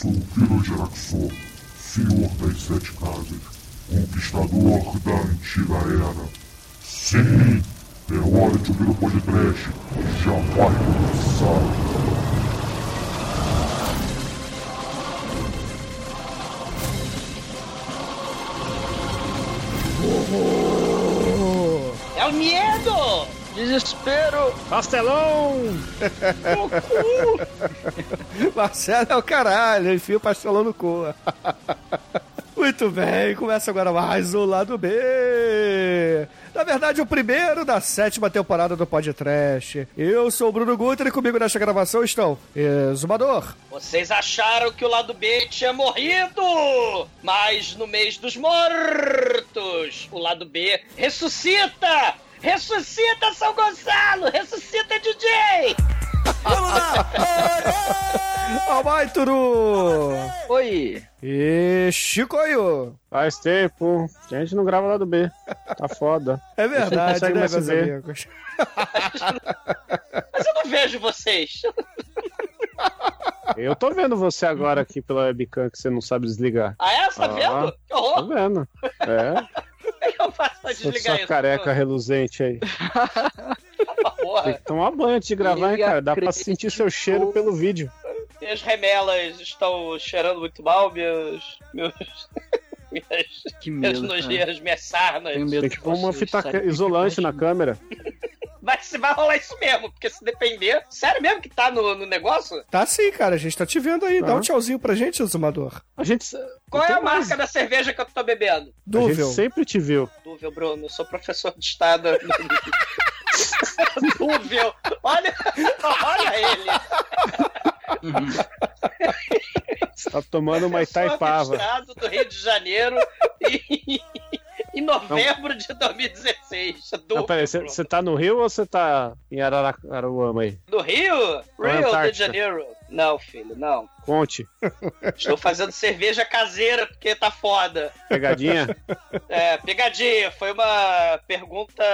sou o Pirojeraxor, senhor das sete casas, conquistador da antiga era. Sim, é hora de ouvir o podcast, já vai começar. É o medo! Desespero! Pastelão! Marcelo é o caralho, enfia o pastelão no cu. Muito bem, começa agora mais o lado B. Na verdade, o primeiro da sétima temporada do Podcast. Eu sou o Bruno Guter e comigo nesta gravação estão Exumador. Vocês acharam que o lado B tinha morrido! Mas no mês dos mortos, o lado B ressuscita! Ressuscita São Gonçalo! Ressuscita DJ! Vamos lá! Almaituru! Oi! E Chicoio! Faz tempo. A gente não grava lá do B. Tá foda. É verdade, consegue né, mais meus ver. amigos? Mas eu não vejo vocês. Eu tô vendo você agora aqui pela webcam que você não sabe desligar. Ah, é? Você tá Ah. vendo? Que Tô horror! vendo. É. Como é que eu faço pra Sua, desligar sua isso? careca reluzente aí. Tem Porra, que tomar banho antes de gravar, hein, cara? Dá pra sentir seu cheiro pelo vídeo. minhas remelas estão cheirando muito mal, meus. meus. minhas, Que minhas medo, cara. nojeiras, minhas sarnas. Tenho medo Tem que pôr uma fita isolante na câmera. Vai, se vai rolar isso mesmo, porque se depender. Sério mesmo que tá no, no negócio? Tá sim, cara, a gente tá te vendo aí. Dá um tchauzinho pra gente, Exumador. A gente. Qual é a mais. marca da cerveja que eu tô bebendo? A Dúvil. gente sempre te viu. Dúvil, Bruno. Eu sou professor de estado. Dúvil. Olha, olha ele. Você tá tomando uma Itaipava. do Rio de Janeiro em, em novembro de 2016. Dúvil, Não, peraí, você tá no Rio ou você tá em Araruama aí? Do Rio? Ou Rio de? Janeiro. Não, filho, não. Conte. Estou fazendo cerveja caseira porque tá foda. Pegadinha? É, pegadinha, foi uma pergunta.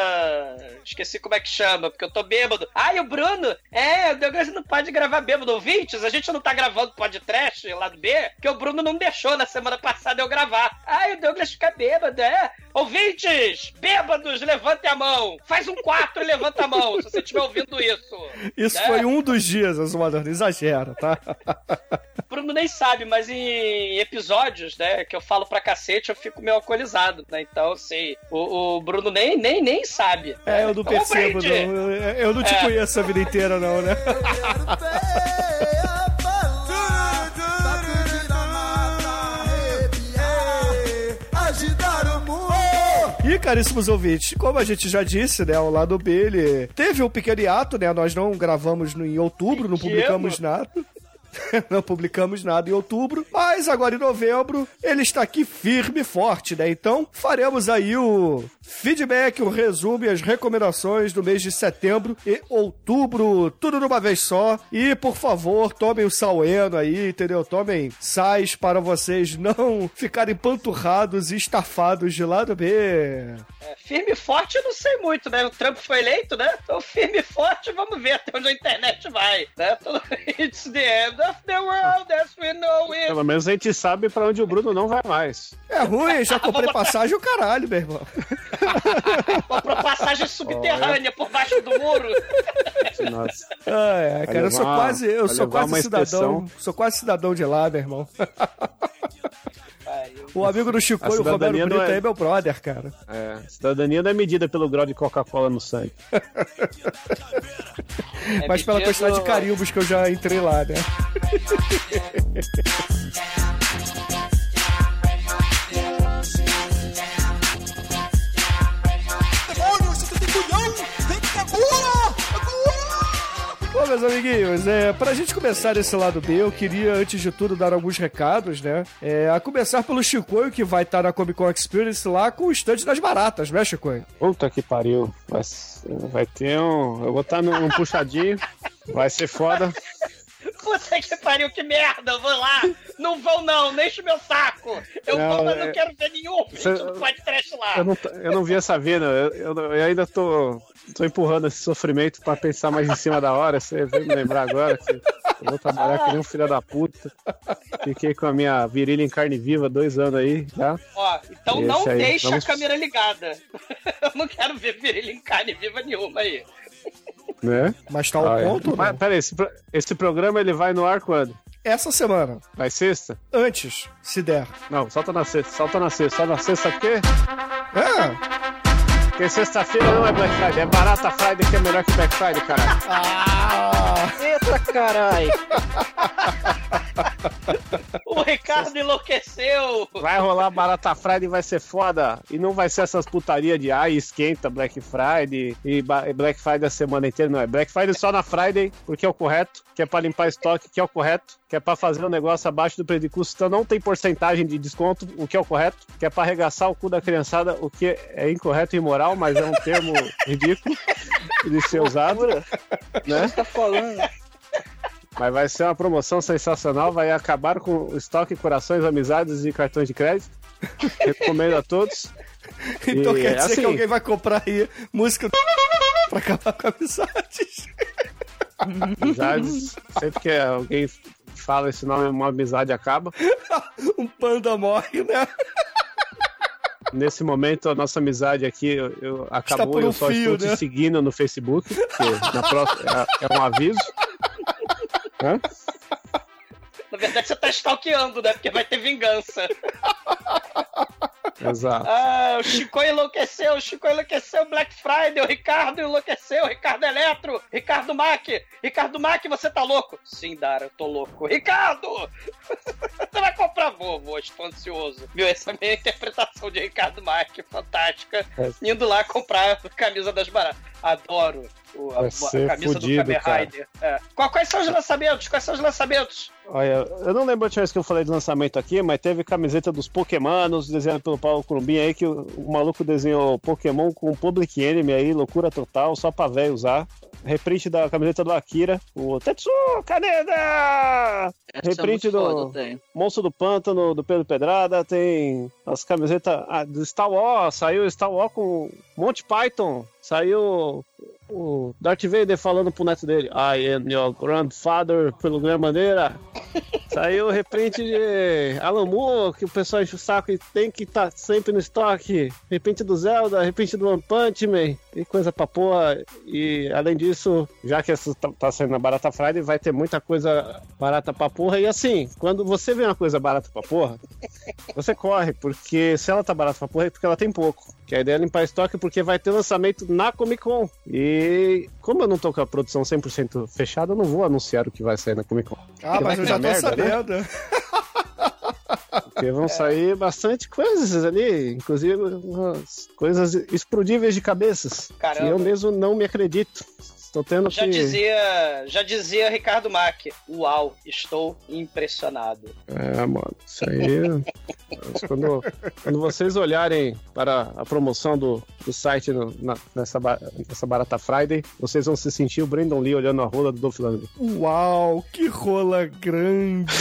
Esqueci como é que chama, porque eu tô bêbado. Ai, o Bruno, é, o Douglas não pode gravar bêbado. Ouvintes, a gente não tá gravando podcast lá do B, porque o Bruno não deixou na semana passada eu gravar. Ai, o Douglas fica bêbado, é? Ouvintes, bêbados, levantem a mão. Faz um 4 e levanta a mão, se você estiver ouvindo isso. Isso É. foi um dos dias, Exumador. Não exagera, tá? O Bruno nem sabe, mas em episódios, né, que eu falo pra cacete, eu fico meio alcoolizado, né? Então, assim, o, o Bruno nem, nem, nem sabe. É, eu não Então, percebo, não. Eu- Eu não te É. conheço a vida inteira, não, né? Caríssimos ouvintes, como a gente já disse, né, o lado B, ele teve um pequeno hiato, né, nós não gravamos no, em outubro, não publicamos nada. não publicamos nada em outubro, mas agora em novembro ele está aqui firme e forte, né? Então faremos aí o feedback, o resumo e as recomendações do mês de setembro e outubro, tudo numa vez só. E por favor, tomem o Saueno aí, entendeu? Tomem sais para vocês não ficarem panturrados e estafados de lado B. É, firme e forte eu não sei muito, né? O Trump foi eleito, né? Então, firme e forte, vamos ver até onde a internet vai, né? It's the end of the world as we know it. Pelo menos a gente sabe pra onde o Bruno não vai mais. É ruim, já comprei passagem o caralho, meu irmão. Pra passagem subterrânea por baixo do muro. Nossa. Ai, ai, cara, eu sou levar- quase, eu sou levar quase cidadão, sou quase cidadão de lá, meu irmão. O amigo do Chico e o cidadania Brito é- é meu brother, cara. É, cidadania não é medida pelo grau de Coca-Cola no sangue. é Mas pela quantidade de carimbos que eu já entrei lá, né? Bom, meus amiguinhos, é, pra gente começar esse lado B, eu queria, antes de tudo, dar alguns recados, né? É, a começar pelo Chicoio, que vai estar na Comic Con Experience lá com o estande das baratas, né, Chicoio? Puta que pariu. Vai, vai ter um. Eu vou estar num puxadinho. Vai ser foda. Puta que pariu, que merda, eu vou lá. Não vão não, não enche meu saco. Eu Não, vou, mas é- não quero ver nenhum Você- vídeo do podcast lá. Eu não, eu não vi essa vida. Eu, eu- eu ainda tô, tô empurrando esse sofrimento pra pensar mais em cima da hora. Você veio me lembrar agora. que- Eu vou trabalhar que nem um filho da puta. Fiquei com a minha virilha em carne viva dois anos aí já. Ó, então Esse não aí, deixa vamos- a câmera ligada. Eu não quero ver virilha em carne viva nenhuma aí. Né? Mas tá ao Ah, é. ponto, ou Mas? Peraí, esse, pro- esse programa ele vai no ar quando? Essa semana. Vai sexta? Antes, se der. Não, solta na sexta, solta na sexta. Só na sexta o quê? É. Porque sexta-feira não é Black Friday, é Barata Friday que é melhor que Black Friday, caralho. Ah! Eita caralho! O Ricardo enlouqueceu. Vai rolar Barata Friday e vai ser foda. E não vai ser essas putaria de ai, esquenta Black Friday e Black Friday a semana inteira. Não, é Black Friday só na Friday, porque é o correto, que é pra limpar estoque, que é o correto, que é pra fazer o negócio abaixo do preço de custo, então não tem porcentagem de desconto, o que é o correto, que é pra arregaçar o cu da criançada, o que é incorreto e imoral, mas é um termo ridículo de ser usado, né? Você tá falando? Mas vai ser uma promoção sensacional, vai acabar com o estoque corações, amizades e cartões de crédito. Recomendo a todos. Então E, quer dizer assim- que alguém vai comprar aí música pra acabar com amizades. Amizades. Sempre que alguém fala esse nome, uma amizade acaba. Um panda morre, né? Nesse momento, a nossa amizade aqui eu, eu- acabou e um eu só fio, estou né? te seguindo no Facebook, na próxima é, é um aviso. Hã? Na verdade, você tá stalkeando, né? Porque vai ter vingança. Exato. Ah, o Chico enlouqueceu, o Chico enlouqueceu, Black Friday, o Ricardo enlouqueceu, o Ricardo Eletro, Ricardo Mack, Ricardo Mack, você tá louco? Sim, Dara, eu tô louco. Ricardo! Você vai comprar Volvo, estou ansioso. Viu, essa é a minha interpretação de Ricardo Mack, fantástica. É. Indo lá comprar a camisa das baratas. Adoro o- a, a camisa fudido, do Kamen. Rider. É. Quais são os lançamentos? Quais são os lançamentos? Olha, eu não lembro a última vez que eu falei de lançamento aqui, mas teve camiseta dos Pokémonos desenhada pelo Paulo Columbinha aí, que o, o maluco desenhou Pokémon com Public Enemy aí, loucura total, só pra velho usar. Reprint da camiseta do Akira, o Tetsu Kaneda! Essa Reprint é do- foda. Monstro do Pântano, do Pedro Pedrada, tem as camisetas ah, do Star Wars, saiu Star Wars com Monty Python, saiu o Darth Vader falando pro neto dele, I am your grandfather, pelo Grande Bandeira. Saiu o reprint de Alan Moore, que o pessoal enche o saco e tem que estar sempre no estoque. Reprint do Zelda, reprint do One Punch Man, e coisa pra porra. E além disso, já que essa tá, tá saindo na Barata Friday, vai ter muita coisa barata pra porra. E assim, quando você vê uma coisa barata pra porra, você corre, porque se ela tá barata pra porra é porque ela tem pouco. Que a ideia é limpar estoque porque vai ter lançamento na Comic Con. E como eu não tô com a produção 100% fechada, eu não vou anunciar o que vai sair na Comic Con. Ah, mas eu já tô merda, né? Porque vão sair bastante coisas ali, inclusive umas coisas explodíveis de cabeças. Caramba. Que eu mesmo não me acredito. Estou tendo Já que. dizia, já dizia Ricardo Mack. Uau, estou impressionado. É, mano, isso aí. Quando, quando vocês olharem para a promoção do, do site no- na- nessa, nessa Barata Friday, vocês vão se sentir o Brandon Lee olhando a rola do Dolph Lundgren. Uau, que rola grande.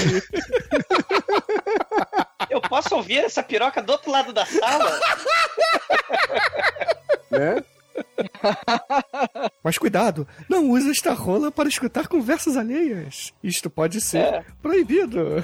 Eu posso ouvir essa piroca do outro lado da sala? Né? Mas cuidado, não use esta rola para escutar conversas alheias. Isto pode ser É. proibido.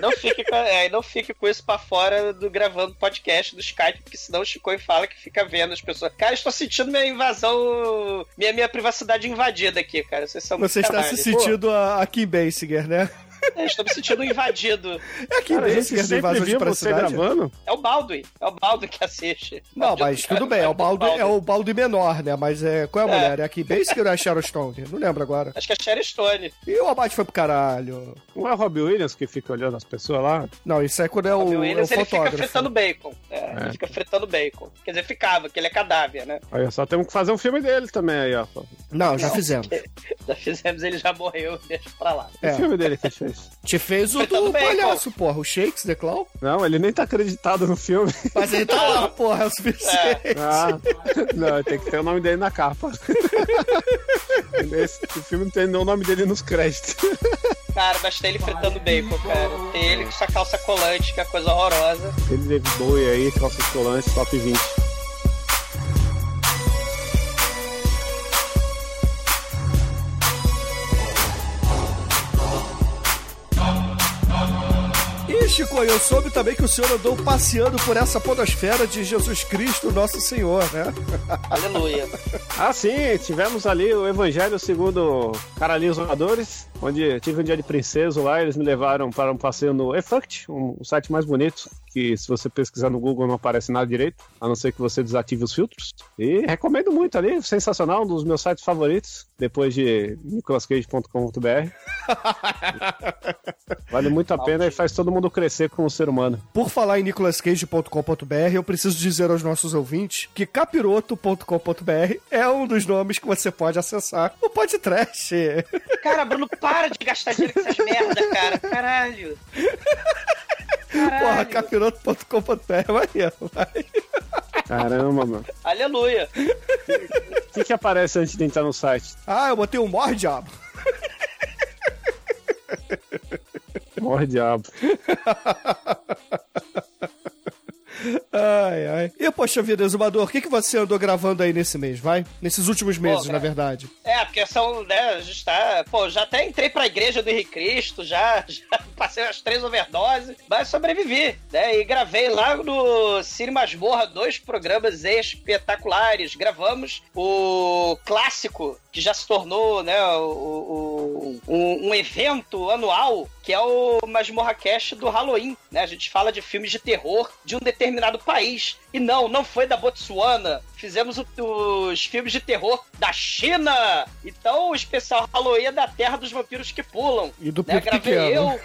Não fique, com, é, não fique com isso pra fora do gravando podcast do Skype, porque senão o Chico fala que fica vendo as pessoas. Cara, estou sentindo minha invasão, minha, minha privacidade invadida aqui, cara. Vocês são muito Você está se sentindo a, a Kim Basinger, né? Eu estou me sentindo invadido. É a Kim Cara, a gente Basinger do sempre Invasão de viu você Privacidade. gravando. É o Baldwin. É o Baldwin que assiste. Não, mas tudo bem, é o balde, é o balde menor, né? Mas é, qual é a É. mulher? É a Basinger ou é a Sharon Stone? Não lembro agora. Acho que é Sherry Stone. E o abate foi pro caralho. Não é o Robbie Williams que fica olhando as pessoas lá? Não, isso é quando é o, O é o Williams, ele fica fotógrafo. fritando bacon. É, Ele fica fritando bacon. Quer dizer, ficava, que ele é cadáver, né? Aí só temos que fazer um filme dele também aí, ó. Não, já fizemos. Já fizemos, ele já morreu, deixa pra lá. Que É. filme dele que fez? Te fez o do palhaço, porra. O Shakes, The Clown. Não, ele nem tá acreditado no filme. Mas ele tá lá, porra, é o suficiente. Ah, não, tem que ter o nome dele na capa. Esse filme não tem nem o nome dele nos créditos. Cara, mas tem ele fritando bacon, cara. Tem ele com essa calça colante, que é coisa horrorosa. Ele David Bowie aí, calças colantes, top 20. Chico, eu soube também que o senhor andou passeando por essa podosfera de Jesus Cristo, nosso Senhor, né? Aleluia. Ah, sim, tivemos ali o Evangelho segundo Caralhinhos Voadores, onde tive um dia de princeso lá, eles me levaram para um passeio no eFunct, um, um site mais bonito, que se você pesquisar no Google não aparece nada direito, a não ser que você desative os filtros. E recomendo muito ali, sensacional, um dos meus sites favoritos, depois de nicolascage.com.br. vale muito a pena e faz todo mundo crescer como ser humano. Por falar em nicolascage.com.br, eu preciso dizer aos nossos ouvintes que capiroto.com.br é um dos nomes que você pode acessar o podcast. Cara, Bruno, para de gastar dinheiro com essas merda, cara. Caralho. Porra, Caralho. capiroto.com.br, vai, vai. Caramba, mano. Aleluia. O que, que aparece antes de entrar no site? Ah, eu botei um morre, diabo. Morre diabo. Ai, ai. E, poxa vida, Exumador, o que, que você andou gravando aí nesse mês, vai? Nesses últimos meses, cara. na verdade. É, porque são, né, a gente tá. Pô, já até entrei pra igreja do Henrique Cristo, já, já passei as três overdoses, mas sobrevivi, né? E gravei lá no Cine Masmorra dois programas espetaculares. Gravamos o clássico, que já se tornou, né, o, o- um, um evento anual, que é o Masmorra Cast do Halloween, né? A gente fala de filmes de terror de um determinado país. E não, não foi da Botsuana. Fizemos o- os filmes de terror da China. Então o especial Halloween é da terra dos vampiros que pulam. E do Né? Gravei Pequeno. eu.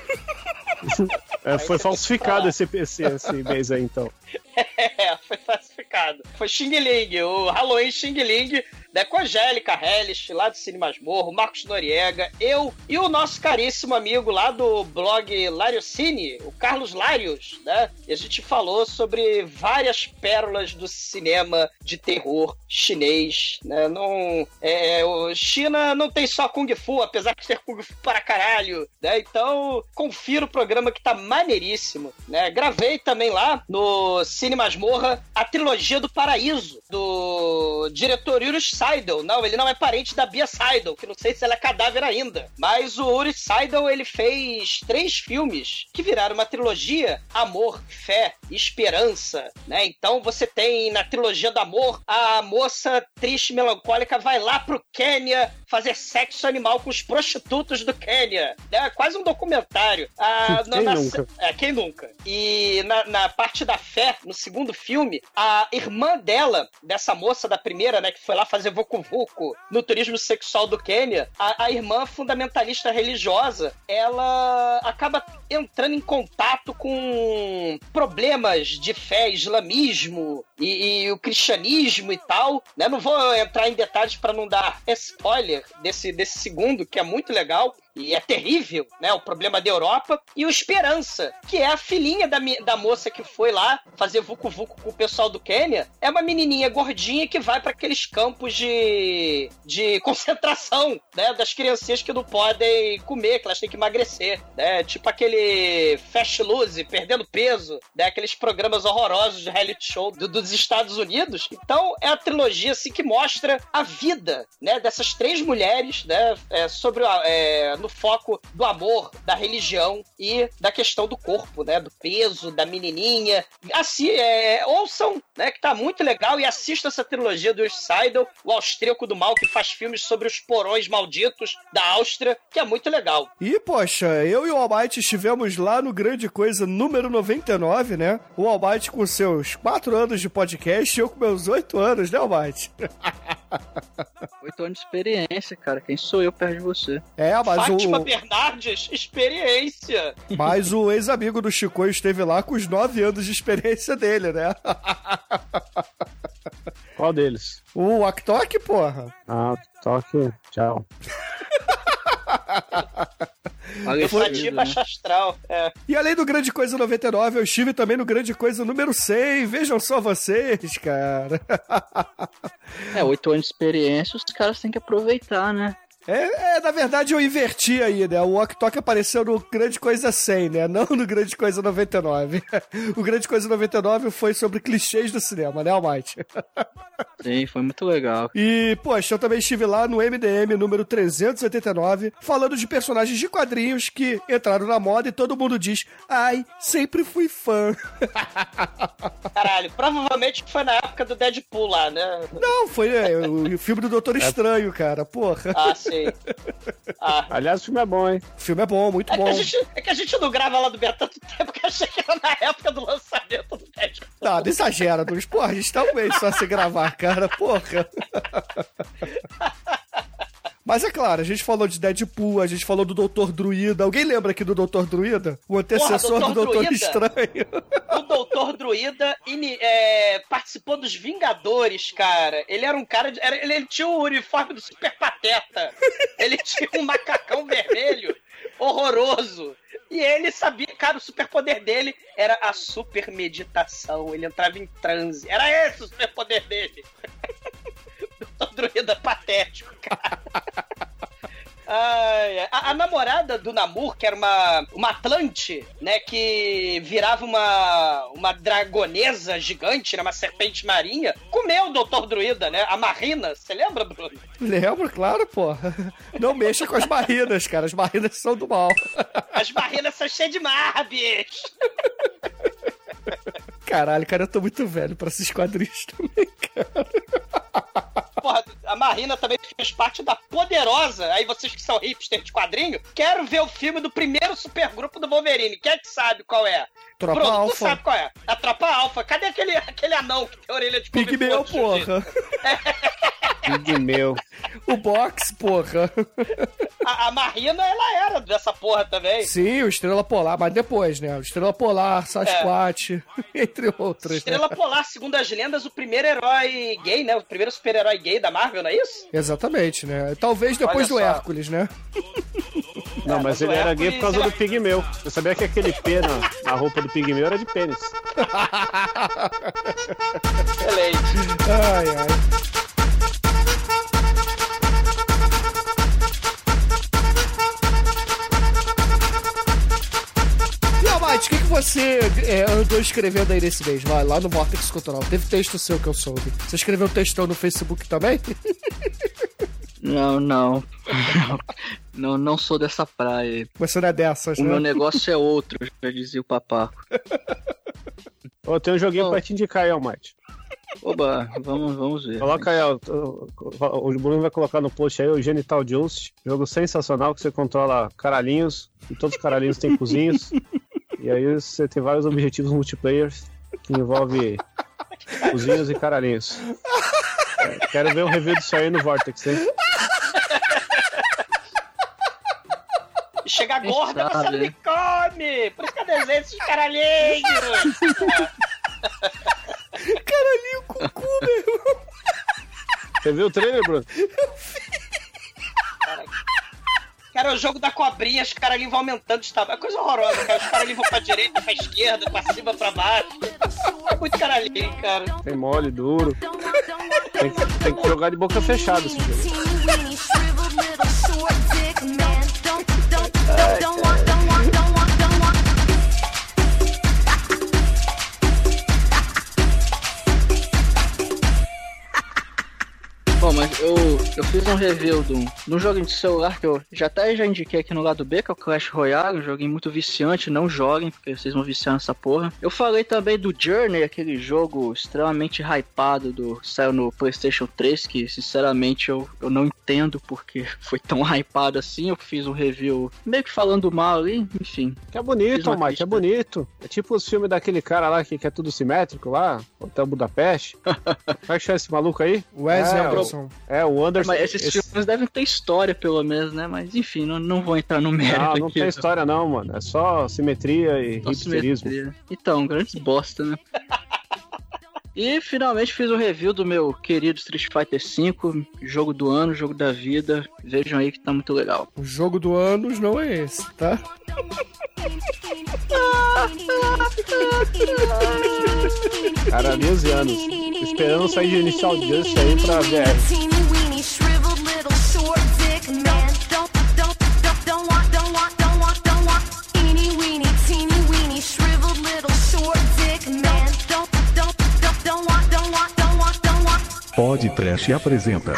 É, foi falsificado esse, esse, esse mês aí, então. É, foi falsificado. Foi Xing Ling, o Halloween Xing Ling, né, com a Angélica Hellish, lá do Cine Masmorro, Marcos Noriega, eu e o nosso caríssimo amigo lá do blog Lariocine, o Carlos Larios, né? E a gente falou sobre várias pérolas do cinema de terror chinês, né? Não, é, o China não tem só Kung Fu, apesar de ter Kung Fu para caralho, né? Então, confira o programa que tá maneiríssimo, né? Gravei também lá no Cine Masmorra a trilogia do Paraíso, do diretor Yuri Seidel. Não, ele não é parente da Bia Seidel, que não sei se ela é cadáver ainda. Mas o Yuri Seidel, ele fez três filmes que viraram uma trilogia: Amor, Fé Esperança, né? Então você tem na trilogia do amor a moça triste melancólica vai lá pro Quênia fazer sexo animal com os prostitutos do Quênia. É quase um documentário. Ah, Quem nunca? é, quem nunca? E na, na parte da fé, no segundo filme, a irmã dela, dessa moça da primeira, né, que foi lá fazer Vucu Vucu no turismo sexual do Quênia, a, a irmã fundamentalista religiosa, ela acaba entrando em contato com problemas de fé, islamismo e, e o cristianismo e tal, né? Não vou entrar em detalhes para não dar spoiler desse, desse segundo, que é muito legal, e é terrível, né? O problema da Europa. E o Esperança, que é a filhinha da, da moça que foi lá fazer vucu vucu com o pessoal do Quênia. É uma menininha gordinha que vai para aqueles campos de, de concentração, né? Das criancinhas que não podem comer, que elas têm que emagrecer, né? Tipo aquele Fast Lose, perdendo peso, né? Aqueles programas horrorosos de reality show do- dos Estados Unidos. Então, é a trilogia, assim, que mostra a vida, né? Dessas três mulheres, né? é, sobre a- é, no foco do amor, da religião e da questão do corpo, né? Do peso, da menininha. Assim, é, ouçam, né? Que tá muito legal e assista essa trilogia do Seidel, o austríaco do mal, que faz filmes sobre os porões malditos da Áustria, que é muito legal. E, poxa, eu e o Almighty estivemos lá no Grande Coisa número 99, né? O Almighty com seus 4 anos de podcast e eu com meus 8 anos, né, Almighty? Oito anos de experiência, cara. Quem sou eu perto de você? É, mas Fátima o, Bernardes, experiência. mas o ex-amigo do Chico esteve lá com os 9 anos de experiência dele, né? Qual deles? O Aktok, porra. Ah, toque. Tchau. Fatia né? baixa astral. É. E além do Grande Coisa 99, eu estive também no Grande Coisa número 100. Vejam só vocês, cara. É, oito anos de experiência, os caras têm que aproveitar, né? É, é, na verdade eu inverti aí, né? O Ok Tok apareceu no Grande Coisa 100, né? Não no Grande Coisa 99. O Grande Coisa 99 foi sobre clichês do cinema, né, Almighty? Sim, foi muito legal. E, poxa, eu também estive lá no MDM número 389, falando de personagens de quadrinhos que entraram na moda e todo mundo diz: ai, sempre fui fã. Caralho, provavelmente foi na época do Deadpool lá, né? Não, foi é, o filme do Doutor Estranho, cara, porra. Ah, sim. Ah. Aliás, o filme é bom, hein? O filme é bom, muito É que, bom. a gente, é que a gente não grava lá do Beto há tanto tempo que eu achei que era na época do lançamento do Deadpool. Não, não exagera, Nunes. Porra, a gente tá um mês só se gravar, cara, porra. Mas é claro, a gente falou de Deadpool, a gente falou do Doutor Druida. Alguém lembra aqui do Doutor Druida? O antecessor Doutor do Doutor Druida? Estranho. O Doutor Druida ini- é, participou dos Vingadores, cara. Ele era um cara. De, era- ele, ele tinha o uniforme do Super Pateta. Ele tinha um macacão vermelho horroroso. E ele sabia, cara, o superpoder dele era a super meditação. Ele entrava em transe. Era esse o superpoder dele. Druida patético, cara. Ai, a, a namorada do Namor, que era uma, uma Atlante, né? Que virava uma, uma dragonesa gigante, né, uma serpente marinha, comeu o Doutor Druida, né? A Marina. Você lembra, Bruno? Lembro, claro, porra. Não mexa com as marinas, cara. As marinas são do mal. As marinas são cheias de mar, bicho. Caralho, cara, eu tô muito velho pra esses quadrinhos também, cara. Porra, a Marina também fez parte da Poderosa. Aí vocês que são hipster de quadrinho, quero ver o filme do primeiro supergrupo do Wolverine. Quem é que sabe qual é? Tropa Bruno, tu Alpha. sabe qual é? A Tropa Alfa. Cadê aquele, aquele anão que tem orelha de Pigmeu, porra. Tudo meu. O box, porra. A, a Marina, ela era dessa porra também. Sim, o Estrela Polar, mas depois, né? O Estrela Polar, Sasquatch, entre outros, né? Estrela Polar, segundo as lendas, o primeiro herói gay, né? O primeiro super-herói gay da Marvel, não é isso? Exatamente, né? Talvez depois Olha do só. Hércules, né? Não, mas mas ele era gay por causa do pigmeu. Você sabia que aquele P na, na roupa do pigmeu era de pênis. Excelente. Ai, ai. E, Almighty, o que, que você é, andou escrevendo aí nesse mês? Vai lá no Vortex Cultural. Teve texto seu que eu soube. Você escreveu textão no Facebook também? Não, não. Não, não sou dessa praia. Você não é dessas, O né? meu negócio é outro, já dizia o papaco. Ô, tem um joguinho Ô. pra te indicar aí, Almighty. Oba, vamos, vamos ver. Coloca aí, ó, o, o Bruno vai colocar no post aí o Genital Juice. Jogo sensacional que você controla caralhinhos. E todos os caralhinhos têm cozinhos. E aí você tem vários objetivos multiplayer que envolve cozinhos e caralhinhos. Quero ver o review disso aí no Vortex, hein? Chega Quem gorda, você sabe, não me come! Por isso que eu desenho esses caralhinhos! Caralhinho, cucu, meu irmão. Você viu o trailer, Bruno? Cara, é o jogo da cobrinha, os caralhinhos vão aumentando de tamanho. É coisa horrorosa, cara. Os caralhinhos vão pra direita, pra esquerda, pra cima, pra baixo. É muito caralhinho, cara. Tem mole, duro. Tem que, tem que jogar de boca fechada esse jogo. Bom, eu, fiz um review de um, de um joguinho de celular que eu já até já indiquei aqui no lado B, que é o Clash Royale, um joguinho muito viciante, não joguem, porque vocês vão viciar nessa porra. Eu falei também do Journey, aquele jogo extremamente hypado do saiu no PlayStation 3, que sinceramente eu, eu não entendo porque foi tão hypado assim. Eu fiz um review meio que falando mal ali, enfim. Que é bonito, Almighty, é bonito. É tipo os filmes daquele cara lá que, que é tudo simétrico lá, Hotel Budapeste. Como é que chama esse maluco aí? Wes É, Anderson. É, o Anderson. Mas esses esse- filmes devem ter história, pelo menos, né? Mas enfim, não, não vou entrar no mérito Não, não aqui. tem história não, mano. É só simetria e Só hipsterismo. simetria. Então, grandes bosta, né? E finalmente fiz o review do meu querido Street Fighter V, jogo do ano, jogo da vida. Vejam aí que tá muito legal. O jogo do anos não é esse, tá? Cara, anos e anos. Esperando sair de inicial Justice aí pra little short dick man. Don't, don't, don't, don't don't don't don't Don't, don't, don't, don't don't don't don't apresenta.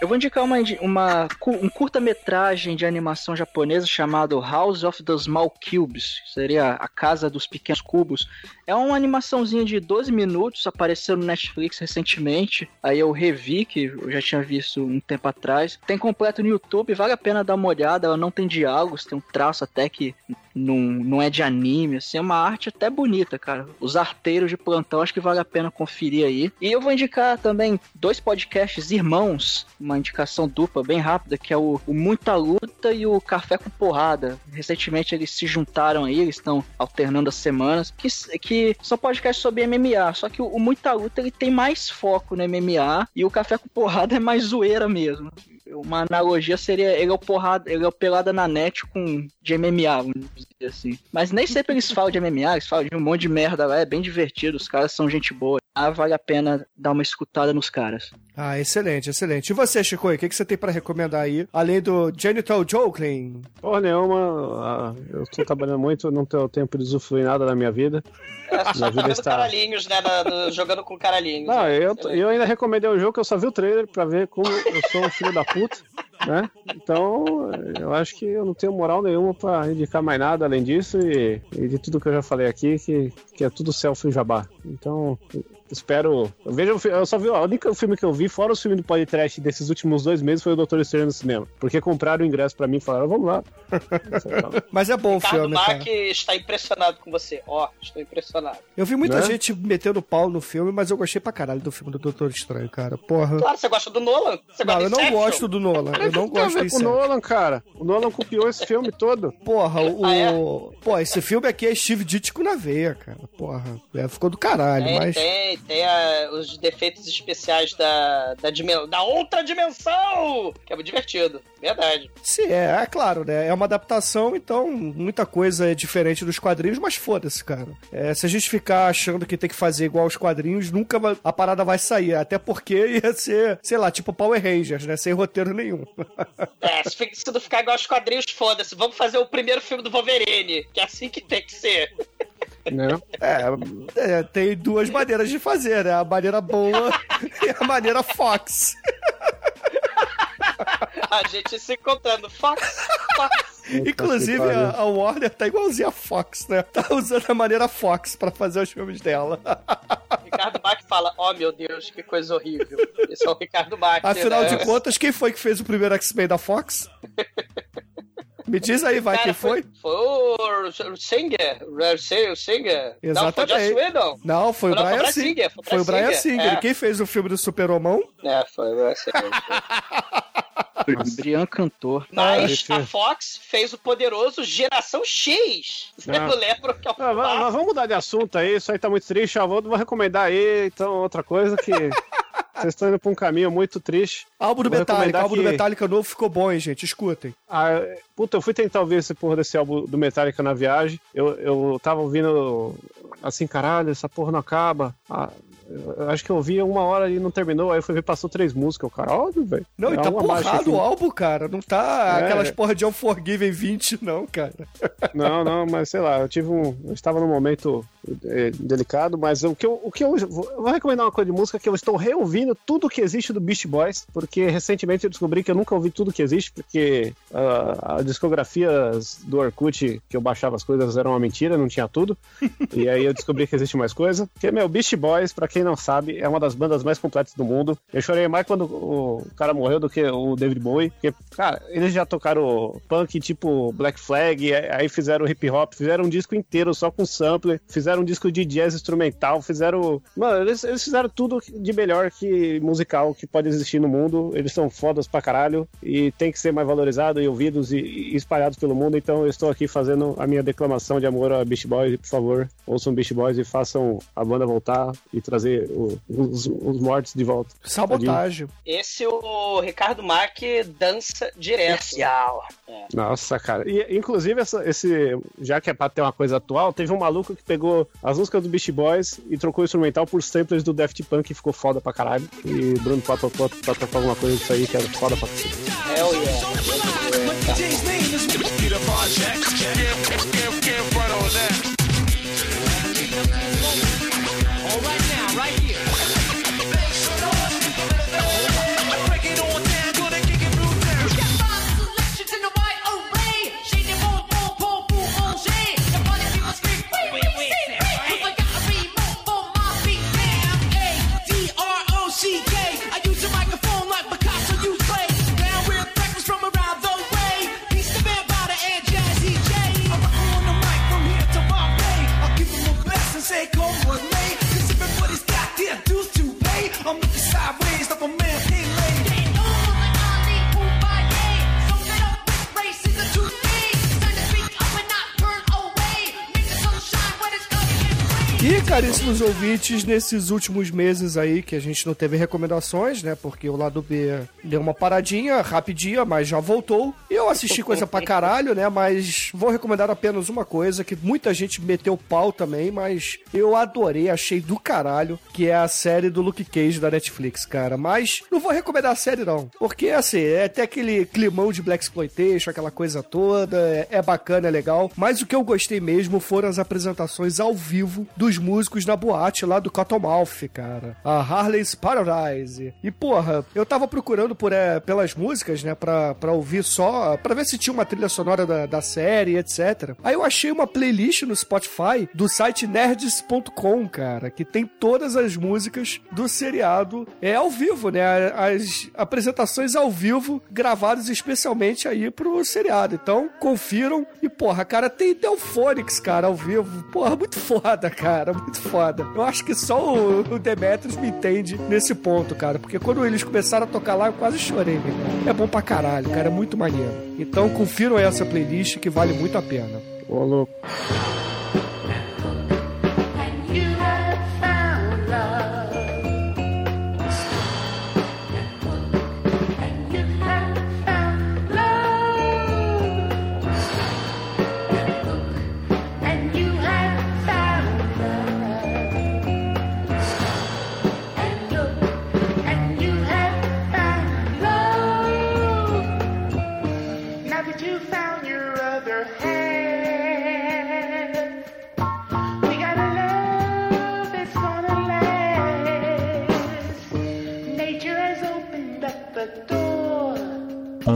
Eu vou indicar uma, uma um curta-metragem de animação japonesa chamado House of the Small Cubes. Seria a Casa dos Pequenos Cubos. É uma animaçãozinha de 12 minutos, apareceu no Netflix recentemente. Aí eu revi, que eu já tinha visto um tempo atrás. Tem completo no YouTube, vale a pena dar uma olhada. Ela não tem diálogos, tem um traço até que não, não é de anime, assim, é uma arte até bonita, cara. Os arteiros de plantão, acho que vale a pena conferir aí. E eu vou indicar também dois podcasts irmãos, uma indicação dupla bem rápida, que é o, o Muita Luta e o Café com Porrada. Recentemente eles se juntaram aí, eles estão alternando as semanas, que, que são podcasts sobre MMA, só que o, o Muita Luta ele tem mais foco no MMA e o Café com Porrada é mais zoeira mesmo uma analogia seria ele é o porrada, ele é o pelada na net com de MMA, vamos dizer assim. Mas nem sempre eles falam de MMA, eles falam de um monte de merda lá, é bem divertido, os caras são gente boa. Ah, vale a pena dar uma escutada nos caras. Ah, excelente, excelente. E você, Chico, o que, que você tem para recomendar aí? Além do Genital Joking? Porra nenhuma, ah, eu tô trabalhando muito, não tenho tempo de usufruir nada da minha vida. É, minha vida está... caralhinhos, né, do, jogando com caralhinhos. Não, né? eu, eu ainda recomendei o jogo, que eu só vi o trailer pra ver como eu sou um filho da puta, puto né? Então, eu acho que eu não tenho moral nenhuma pra indicar mais nada além disso e, e de tudo que eu já falei aqui, que, que é tudo selfie jabá. Então, espero. Eu, vejo, eu só vi. O único filme que eu vi, fora o filme do podcast desses últimos dois meses, foi o Doutor Estranho no cinema. Porque compraram o ingresso pra mim e falaram, vamos lá. Mas é bom o filme. O Mark está impressionado com você. Ó, oh, estou impressionado. Eu vi muita né? gente metendo pau no filme, mas eu gostei pra caralho do filme do Doutor Estranho, cara. Porra. Claro, você gosta do Nolan? Você não, eu não gosto do Nolan. Eu não gosto do o Nolan, cara. O Nolan copiou esse filme todo. Porra, o. Ah, é? Pô, esse filme aqui é Steve Ditko na veia, cara. Porra. É, ficou do caralho, tem, mas. Tem, tem a, os defeitos especiais da, da, da outra dimensão! Que é divertido, verdade. Sim, é, é claro, né? É uma adaptação, então muita coisa é diferente dos quadrinhos, mas foda-se, cara. É, se a gente ficar achando que tem que fazer igual aos quadrinhos, nunca a parada vai sair. Até porque ia ser, sei lá, tipo Power Rangers, né? Sem roteiro nenhum. É, se, se não ficar igual aos quadrinhos, foda-se. Vamos fazer o primeiro filme do Wolverine, que é assim que tem que ser. Não. É, é, tem duas maneiras de fazer, né? A maneira boa e a maneira Fox. a gente se encontrando. Fox, Fox. Inclusive, a, a, Warner tá igualzinha a Fox, né? Tá usando a maneira Fox pra fazer os filmes dela. Ricardo Mack fala: Oh meu Deus, que coisa horrível. Esse é o Ricardo Mack. Afinal né? de contas, quem foi que fez o primeiro X-Men da Fox? Me diz aí, vai, Cara, quem foi? Foi, o Singer, o Singer. Exatamente. Não, foi o Joss Não, foi o Brian, Brian Singer. Foi, foi o Brian Singer. É. Quem fez o filme do Super-Homão? É, foi o Brian Singer. Adriano Cantor. Mas ah, a Fox fez o poderoso Geração X. Ah. Eu lembro que é o ah, mas, vamos mudar de assunto aí, isso aí tá muito triste. Eu vou, vou recomendar aí, então, outra coisa que. Vocês estão indo pra um caminho muito triste. Álbum do Metallica, álbum que... do Metallica novo ficou bom, hein, gente? Escutem. Ah, puta, eu fui tentar ouvir esse porra desse álbum do Metallica na viagem. Eu, eu tava ouvindo assim, caralho, essa porra não acaba. Ah, acho que eu ouvi uma hora e não terminou, aí eu fui ver, passou três músicas, o cara, óbvio, velho. Não, é e tá porrado o álbum, cara. Não tá é. aquelas porra de Unforgiven 20, não, cara. Não, não, mas sei lá, eu tive um. Eu estava num momento é, delicado, mas o que eu, o que eu, eu vou recomendar uma coisa de música que eu estou reouvindo tudo que existe do Beast Boys, porque recentemente eu descobri que eu nunca ouvi tudo que existe, porque uh, a discografia do Orkut que eu baixava as coisas era uma mentira, não tinha tudo. e aí eu descobri que existe mais coisa. Que meu Beast Boys, para quem não sabe, é uma das bandas mais completas do mundo. Eu chorei mais quando o cara morreu do que o David Bowie, porque cara, eles já tocaram punk tipo Black Flag, aí fizeram hip hop, fizeram um disco inteiro só com sampler, fizeram um disco de jazz instrumental, fizeram. Mano, eles, eles fizeram tudo de melhor que musical que pode existir no mundo. Eles são fodas pra caralho e tem que ser mais valorizado e ouvidos e, e espalhados pelo mundo. Então eu estou aqui fazendo a minha declamação de amor a Beast Boys. Por favor, ouçam Beast Boys e façam a banda voltar e trazer o, os, os mortos de volta. Sabotagem. Esse o Ricardo Mac dança direto. É. Nossa, cara. E, inclusive, essa, esse, já que é pra ter uma coisa atual, teve um maluco que pegou as músicas do Beast Boys e trocou o instrumental por samplers do Daft Punk e ficou foda pra caralho. E Bruno pra, pra tocar alguma coisa disso aí que era foda pra caralho. Hell yeah. caríssimos ouvintes, nesses últimos meses aí que a gente não teve recomendações, né? Porque o lado B deu uma paradinha, rapidinha, mas já voltou. Eu assisti coisa pra caralho, né? Mas vou recomendar apenas uma coisa que muita gente meteu pau também, mas eu adorei, achei do caralho, que é a série do Luke Cage da Netflix, cara. Mas não vou recomendar a série não, porque assim, é até aquele climão de Black Exploitation, aquela coisa toda, é, é bacana, é legal. Mas o que eu gostei mesmo foram as apresentações ao vivo dos músicos na boate lá do Cottonmouth, cara. A Harley's Paradise. E, porra, eu tava procurando por, é, pelas músicas, né, pra, pra ouvir só, pra ver se tinha uma trilha sonora da, da série, etc. Aí eu achei uma playlist no Spotify do site nerds.com, cara, que tem todas as músicas do seriado é ao vivo, né? As apresentações ao vivo gravadas especialmente aí pro seriado. Então, confiram e, porra, cara, tem Delphonics, cara, ao vivo. Porra, muito foda, cara, muito foda. Eu acho que só o, o Demetrius me entende nesse ponto, cara, porque quando eles começaram a tocar lá, eu quase chorei, irmão. É bom pra caralho, cara, é muito maneiro. Então, confiram essa playlist que vale muito a pena. Ô, louco.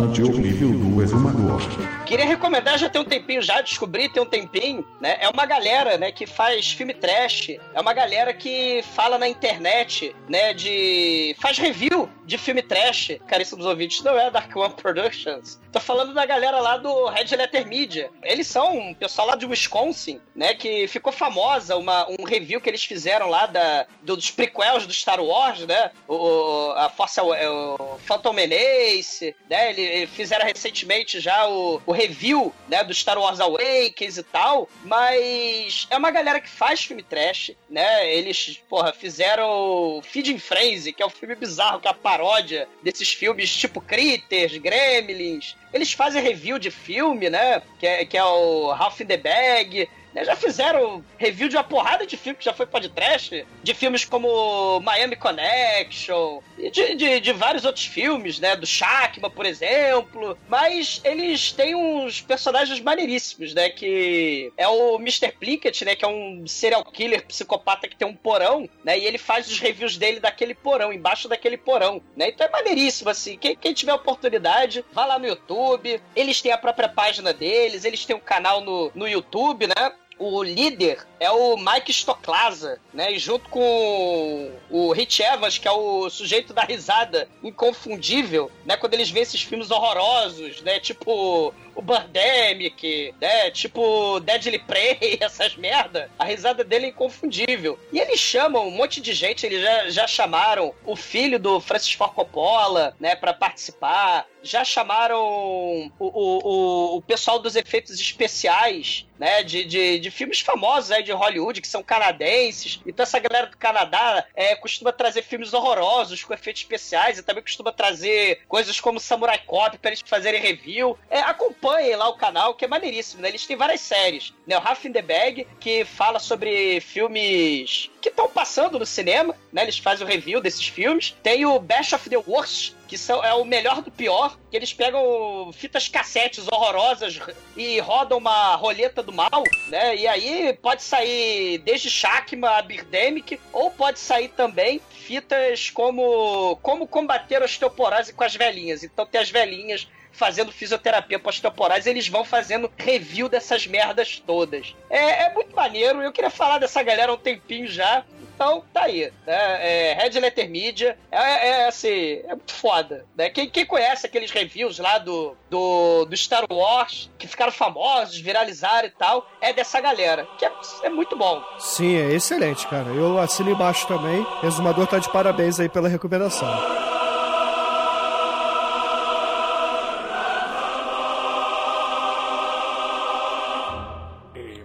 Antioblívio do Exumador. Queria recomendar, já tem um tempinho, já descobri, tem um tempinho, né? É uma galera, né, que faz filme trash. É uma galera que fala na internet, né, de... faz review de filme trash. Caríssimos ouvintes, não é Dark One Productions. Tô falando da galera lá do Red Letter Media. Eles são um pessoal lá de Wisconsin, né, que ficou famosa uma, um review que eles fizeram lá da, dos prequels do Star Wars, né? O, a Força, o Phantom Menace, né? Eles fizeram recentemente já o, o review, né, do Star Wars Awakens e tal, mas é uma galera que faz filme trash, né? Eles, porra, fizeram Feeding Frenzy, que é um filme bizarro, que é a paródia desses filmes tipo Critters, Gremlins. Eles fazem review de filme, né? Que é, que é o Half in the Bag. Né? Já fizeram review de uma porrada de filme que já foi podcast, de filmes como Miami Connection, e de, de, de vários outros filmes, né? Do Shakma, por exemplo. Mas eles têm uns personagens maneiríssimos, né? Que é o Mr. Plinkett, né? Que é um serial killer psicopata que tem um porão, né? E ele faz os reviews dele daquele porão, embaixo daquele porão, né? Então é maneiríssimo, assim. Quem, quem tiver oportunidade, vá lá no YouTube. Eles têm a própria página deles, eles têm um canal no, no YouTube, né? O líder é o Mike Stocklasa, né? E junto com o Rich Evans, que é o sujeito da risada inconfundível, né? Quando eles veem esses filmes horrorosos, né? Tipo o Birdemic, né? Tipo Deadly Prey, essas merda. A risada dele é inconfundível. E eles chamam um monte de gente, eles já, já chamaram o filho do Francis Ford Coppola, né? Pra participar. Já chamaram o, o, o, o pessoal dos efeitos especiais, né? De, de, de filmes famosos aí de Hollywood, que são canadenses. Então essa galera do Canadá é, costuma trazer filmes horrorosos com efeitos especiais e também costuma trazer coisas como Samurai Cop pra eles fazerem review. É, acompanhem lá o canal, que é maneiríssimo, né? Eles têm várias séries. Né? O Half in the Bag, que fala sobre filmes que estão passando no cinema, né? Eles fazem o review desses filmes. Tem o Best of the Worst, que são, é o melhor do pior, que eles pegam fitas cassetes horrorosas e rodam uma roleta do mal, né? E aí pode sair desde Shakma a Birdemic, ou pode sair também fitas como como combater a osteoporose com as velhinhas. Então tem as velhinhas fazendo fisioterapia pós-temporais, eles vão fazendo review dessas merdas todas. É, é, muito maneiro, eu queria falar dessa galera há um tempinho já. Então, tá aí. Né? É, Red Letter Media é, é, assim, é muito foda. Né? Quem, quem conhece aqueles reviews lá do, do, do, Star Wars, que ficaram famosos, viralizaram e tal, é dessa galera. Que é, é muito bom. Sim, é excelente, cara. Eu assino embaixo também. Resumador tá de parabéns aí pela recomendação.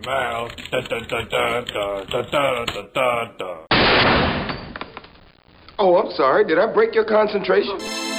Mouth. Da, da, da, da, da, da, da, da, da. Oh, I'm sorry. Did I break your concentration?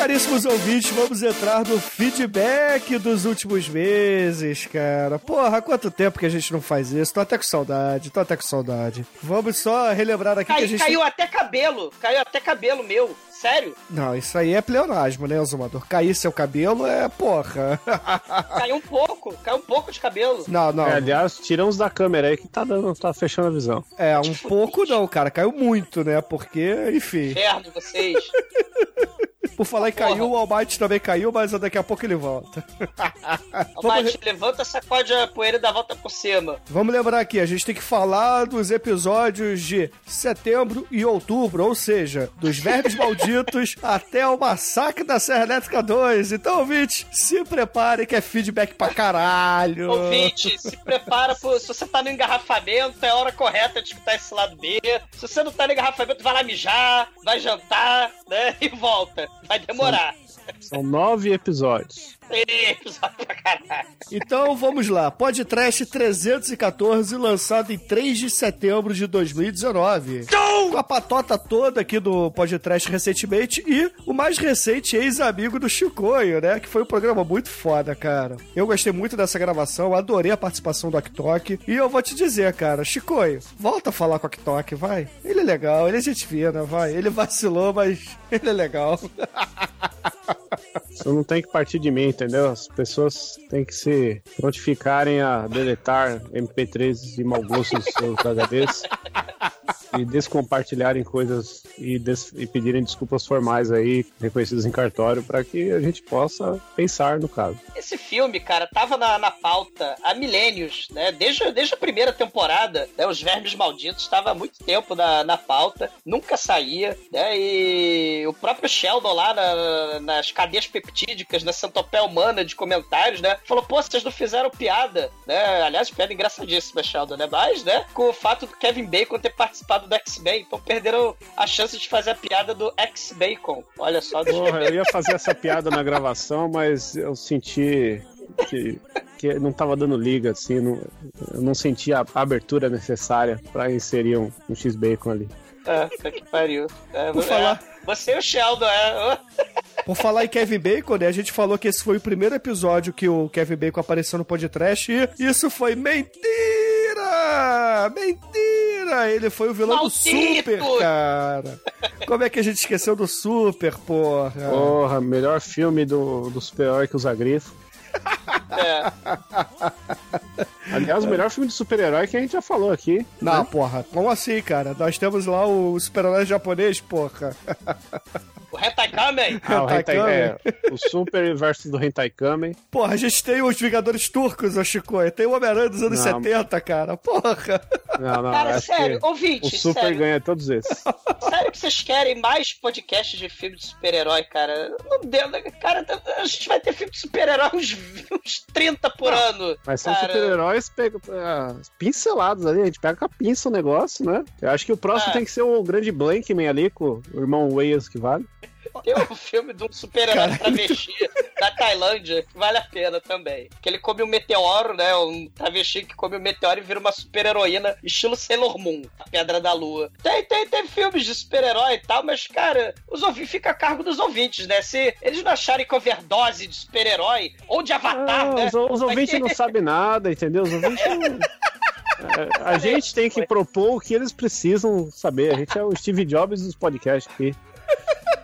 Caríssimos ouvintes, vamos entrar no feedback dos últimos meses, cara. Porra, há quanto tempo que a gente não faz isso? Tô até com saudade, tô até com saudade. Vamos só relembrar aqui que a Cai, gente. Caiu até cabelo, caiu até cabelo meu. Sério? Não, isso aí é pleonasmo, né, Zumador? Cair seu cabelo é porra. Caiu um pouco, caiu um pouco de cabelo. Não, não. É, aliás, tira uns da câmera aí que tá dando, tá fechando a visão. É, um pouco não, cara. Caiu muito, né? Porque, enfim. Inferno, vocês. Por falar em caiu, o Almighty também caiu, mas daqui a pouco ele volta. Vamos, Mate, levanta, sacode a poeira e dá a volta por cima. vamos lembrar aqui, a gente tem que falar dos episódios de setembro e outubro, ou seja, dos Vermes Malditos até o Massacre da Serra Elétrica 2. Então, ouvinte, se prepare que é feedback pra caralho. Ouvinte, se prepara pro, se você tá no engarrafamento, é a hora correta de escutar esse lado B. Se você não tá no engarrafamento, vai lá mijar, vai jantar, né? E volta. Vai demorar. São nove episódios. Então vamos lá, Podcast 314, lançado em 3 de setembro de 2019. Com a patota toda aqui do Podcast recentemente e o mais recente ex-amigo do Chicoio, né? Que foi um programa muito foda, cara. Eu gostei muito dessa gravação, adorei a participação do Aktok. E eu vou te dizer, cara, Chicoio, volta a falar com o Aktok, vai. Ele é legal, ele é gente fina, vai. Ele vacilou, mas ele é legal. Isso não tem que partir de mim, entendeu? As pessoas têm que se prontificarem a deletar MP3 de mau gosto dos seus HDs e descompartilharem coisas e, des- e pedirem desculpas formais aí, reconhecidas em cartório, para que a gente possa pensar no caso. Esse filme, cara, tava na, na pauta há milênios, né? Desde, desde a primeira temporada, né? Os Vermes Malditos estava há muito tempo na, na pauta, nunca saía, né? E o próprio Sheldon lá na- nas cadeias peptídicas, na centopeia humana de comentários, né? Falou, pô, vocês não fizeram piada, né? Aliás, piada engraçadíssima, Sheldon, né? Mas, né? Com o fato do Kevin Bacon ter participado do X-Men, então perderam a chance de fazer a piada do X-Bacon. Olha só, Porra, eu ia fazer essa piada na gravação, mas eu senti que, que não tava dando liga, assim, não, eu não senti a abertura necessária para inserir um, um X-Bacon ali. É, puta que pariu. É, Por é, falar- você e o Sheldon, é. Por falar em Kevin Bacon, né? A gente falou que esse foi o primeiro episódio que o Kevin Bacon apareceu no podcast e isso foi mentira! Mentira! Ele foi o vilão do Maldito! Super, cara. Como é que a gente esqueceu do Super, porra? Porra, melhor filme do, do super-herói que usa grifo. É. Aliás, o melhor filme de super-herói que a gente já falou aqui. Não, porra, como assim, cara? Nós temos lá o super-herói japonês, porra. O Hentai Kamen. Ah, o Hentai Kamen. é, o Super versus do Hentai Kamen. Porra, a gente tem os Vingadores Turcos, ô Chico. Tem o Homem-Aranha dos anos Não. 70, cara. Porra. Não, não, Cara, sério, ouvinte, o Super sério. ganha todos esses. Sério que vocês querem mais podcasts de filme de super-herói, cara? Não deu, né? Cara, a gente vai ter filme de super-herói uns, uns 30 por ano. Mas são super-heróis pega- ah, pincelados ali, a gente pega com a pinça o negócio, né? Eu acho que o próximo É. tem que ser o grande Blankman ali, com o irmão Weyes que vale. Tem um filme de um super-herói travesti da Tailândia que vale a pena também. Que ele come um meteoro, né? Um travesti que come um meteoro e vira uma super-heroína, estilo Sailor Moon, a Pedra da Lua. Tem, tem, tem filmes de super-herói e tal, mas, cara, os ouvintes fica a cargo dos ouvintes, né? Se eles não acharem que overdose de super-herói ou de avatar, Ah, né? os, os ouvintes ter- não sabem nada, entendeu? Os ouvintes não... É, a gente tem que propor o que eles precisam saber. A gente é o Steve Jobs dos podcasts aqui.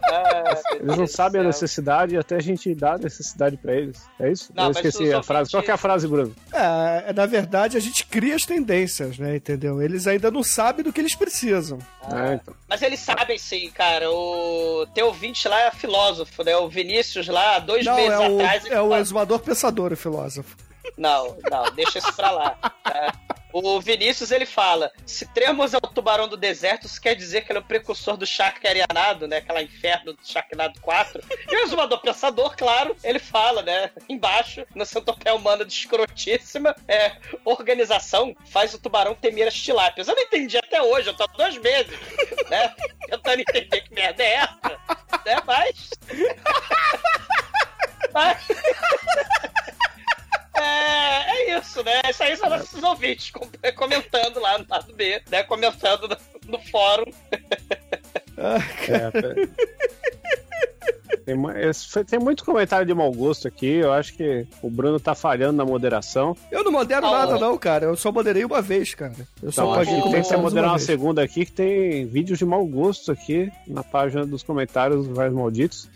Ah, meu Eles não sabem a necessidade e até a gente dá a necessidade pra eles. É isso? Não, Eu esqueci a frase. Qual que é a frase, Bruno? É, na verdade, a gente cria as tendências, né? Entendeu? Eles ainda não sabem do que eles precisam. É, então. Mas eles sabem sim, cara. O teu ouvinte lá é filósofo, né? O Vinícius lá, dois Não, meses é o, atrás. é o exumador pensador, o filósofo. Não, não, deixa isso pra lá. tá? O Vinícius ele fala: se Tremos é o tubarão do deserto, isso quer dizer que ele é o precursor do Sharknado, né? Aquela inferno do Sharknado 4. E o exumador pensador, claro, ele fala, né? Embaixo, na centopeia humana de escrotíssima, é, organização faz o tubarão temer as tilápias. Eu não entendi até hoje, eu tô há dois meses, né? Tentando entender que merda é essa, né? Mas. Mas- É, é isso, né? Isso aí são nossos ouvintes com- comentando lá no lado B, né? Comentando no, no fórum. É, pera- tem, foi- tem muito comentário de mau gosto aqui. Eu acho que o Bruno tá falhando na moderação. Eu não modero Ah, nada, não, cara. Eu só moderei uma vez, cara. Eu só Então, acho paguei que tem que moderar uma uma segunda aqui, que tem vídeos de mau gosto aqui na página dos comentários dos Vários Malditos.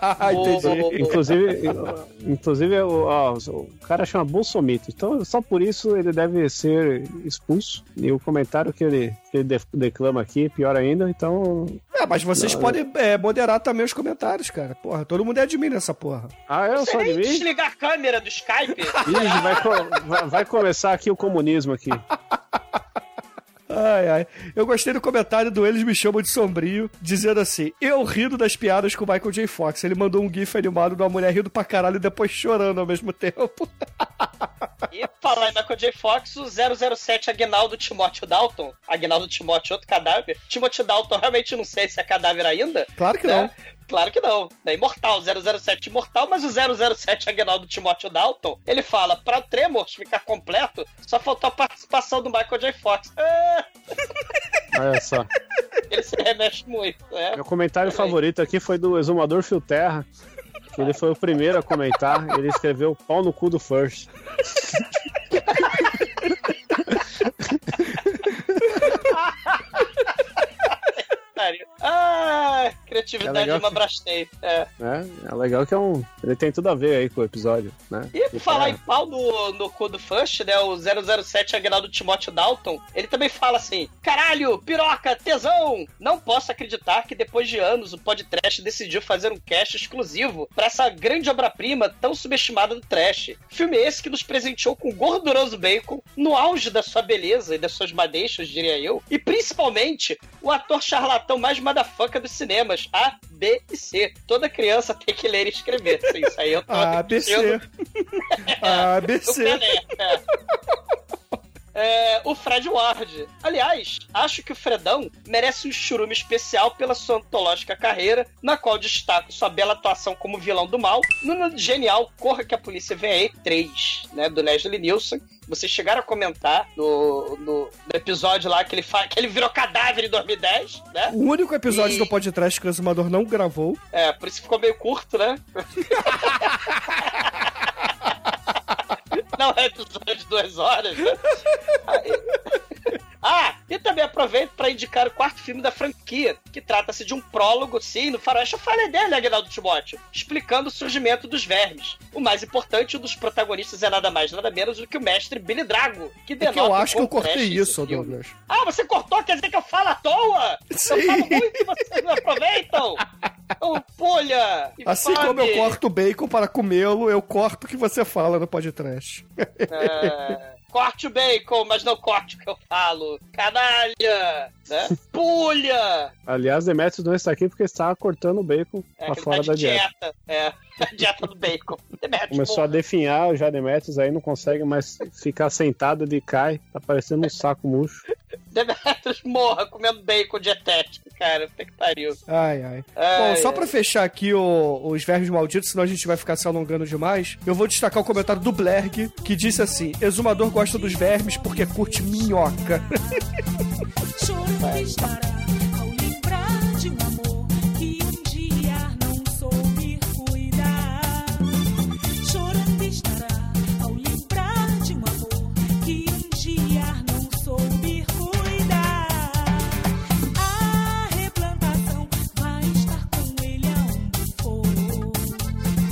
ah, entendi. Inclusive, inclusive o, ó, o cara chama Bolsomito, então só por isso ele deve ser expulso. E o comentário que ele, ele de- declama aqui, pior ainda, então. É, mas vocês Não, podem é, moderar também os comentários, cara. Porra, todo mundo é admin nessa porra. Ah, eu Você sou de nem mim? desligar a câmera do Skype. Ih, vai, co- vai- vai começar aqui o comunismo aqui. Ai, ai. Eu gostei do comentário do Eles Me Chamam de Sombrio, dizendo assim: Eu rindo das piadas com o Michael J. Fox. Ele mandou um gif animado de uma mulher rindo pra caralho e depois chorando ao mesmo tempo. E falar em Michael J. Fox, o 007 Agnaldo Timóteo Dalton. Agnaldo Timóteo, outro cadáver. Timóteo Dalton, realmente não sei se é cadáver ainda. Claro que né? não. Claro que não. É imortal, 007 imortal, mas o 007 Agnaldo Timóteo Dalton, ele fala, pra Tremors ficar completo, só faltou a participação do Michael J. Fox. Ah, Olha só. ele se remexe muito, né? Meu comentário favorito aqui foi do Exumador Fio Terra. Que ele foi o primeiro a comentar. Ele escreveu pau no cu do First. Ah, criatividade legal de uma que- Brastei. É. Né? É legal que é um. Ele tem tudo a ver aí com o episódio, né? E por E falar em Terra. pau no, no cu do Fush, né? O 007 Agnaldo Timóteo Dalton, ele também fala assim: caralho, piroca, tesão! Não posso acreditar que depois de anos o podcast decidiu fazer um cast exclusivo pra essa grande obra-prima tão subestimada do trash. Filme esse que nos presenteou com gorduroso bacon, no auge da sua beleza e das suas madeixas, diria eu, e principalmente o ator charlatão mais motherfucker dos cinemas, A, B e C. Toda criança tem que ler e escrever. Isso aí eu tô ABC. repetindo. O ABC. Pelé, é. É, o Fred Ward. Aliás, acho que o Fredão merece um churume especial pela sua antológica carreira, na qual destaco sua bela atuação como vilão do mal no genial Corra que a Polícia Vem Aí 3, né, do Leslie Nielsen. Vocês chegaram a comentar no, no, episódio lá que ele, fa... que ele virou cadáver em 2010, né? O único episódio E- do podcast que o Exumador não gravou. É, por isso ficou meio curto, né? Não é episódio de duas horas? Aí- Ah, e também aproveito para indicar o quarto filme da franquia, que trata-se de um prólogo, sim, no faroeste. Eu falei dele, Aguinaldo Timóteo, explicando o surgimento dos vermes. O mais importante, um dos protagonistas é nada mais, nada menos do que o mestre Billy Drago, que É denota que eu acho que eu cortei isso. Douglas. Ah, você cortou? Quer dizer que eu falo à toa? Sim. Eu falo muito e vocês não aproveitam? Ô, polha! Assim como eu corto bacon para comê-lo, eu corto o que você fala no podcast. É, corte o bacon, mas não corte o que eu falo. Canalha! Né? Pulha! Aliás, Demetrius não está aqui porque estava cortando o bacon É, pra ele fora tá da dieta. dieta. É, a dieta do bacon. Demetrius, Começou porra. a definhar já Demetrius aí, não consegue mais ficar sentado, ele cai, tá parecendo um saco murcho. Demetrius morra comendo bacon dietético, cara. Puta que pariu. Ai, ai. Ai, Bom, só ai. pra fechar aqui o- os vermes malditos, senão a gente vai ficar se alongando demais, eu vou destacar o comentário do Blerg, que disse assim: Exumador gosta dos vermes porque curte minhoca. Chorando estará ao lembrar de um amor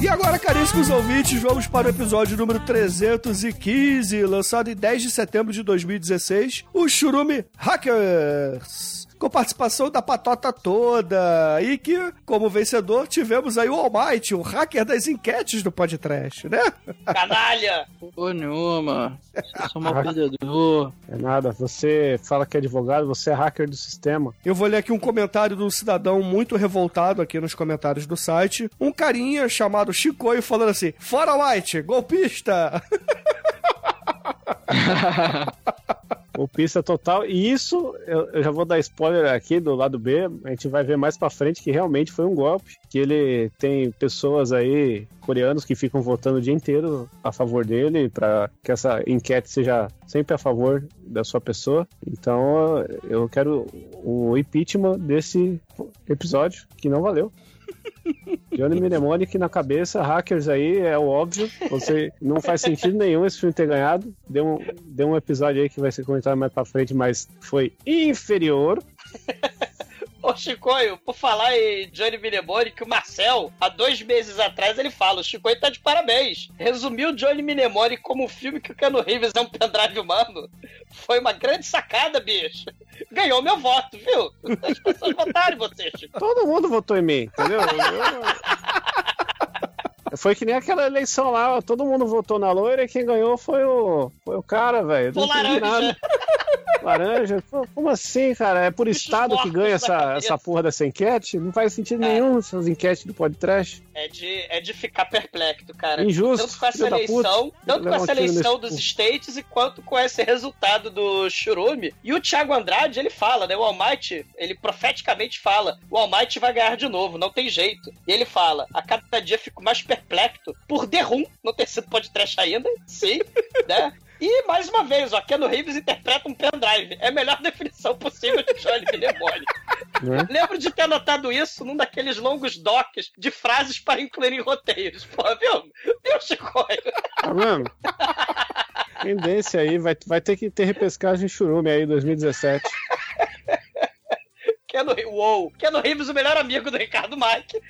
E agora, caríssimos ouvintes, vamos para o episódio número 315, lançado em 10 de setembro de 2016, o Churume Hackers. Com participação da patota toda. E que, como vencedor, tivemos aí o Almighty, o hacker das enquetes do podcast, né? Canalha! Porra nenhuma. Eu sou mal perdedor. É nada, você fala que é advogado, você é hacker do sistema. Eu vou ler aqui um comentário do cidadão muito revoltado aqui nos comentários do site. Um carinha chamado Chicoio falando assim: Fora White, golpista! Golpista total. E isso, eu, eu já vou dar spoiler aqui do lado B. A gente vai ver mais pra frente que realmente foi um golpe. Que ele tem pessoas aí, coreanos, que ficam votando o dia inteiro a favor dele, pra que essa enquete seja sempre a favor da sua pessoa. Então eu quero o impeachment desse episódio, que não valeu. Johnny Mnemonic na cabeça, hackers aí, é o óbvio. Você não faz sentido nenhum esse filme ter ganhado. Deu um, deu um episódio aí que vai ser comentado mais pra frente, mas foi inferior. Ô, Chicoio, por falar em Johnny Mnemonic, o Marcel, há dois meses atrás, ele fala: o Chicoio tá de parabéns. Resumiu Johnny Mnemonic como um filme que o Keanu Reeves é um pendrive humano. Foi uma grande sacada, bicho. Ganhou meu voto, viu? As pessoas votaram em você, Chico. Todo mundo votou em mim, entendeu? Eu- Foi que nem aquela eleição lá, todo mundo votou na loira e quem ganhou foi o, foi o cara, velho. Foi Não laranja. nada. Laranja? Como assim, cara? É por estado que ganha essa, essa porra dessa enquete? Não faz sentido É. nenhum essas enquetes do podcast. É de, é de ficar perplexo, cara. Injusto, Tanto com essa da puta. eleição, tanto com um essa eleição dos. States e quanto com esse resultado do Churume. E o Thiago Andrade, ele fala, né? O Almighty, ele profeticamente fala: o Almighty vai ganhar de novo, não tem jeito. E ele fala: a cada dia fico mais perplexo por The Room não ter sido podcast ainda, sim, né? E, mais uma vez, ó, Keanu Reeves interpreta um pendrive. É a melhor definição possível de Johnny Mnemonic. Né? Lembro de ter notado isso num daqueles longos docs de frases para incluir em roteiros. Pô, viu? Viu, Chicoio? Tá vendo? Tendência aí, vai, vai ter que ter repescagem churume aí 2017. Keanu, uou. Keanu Reeves, o melhor amigo do Ricardo Mike.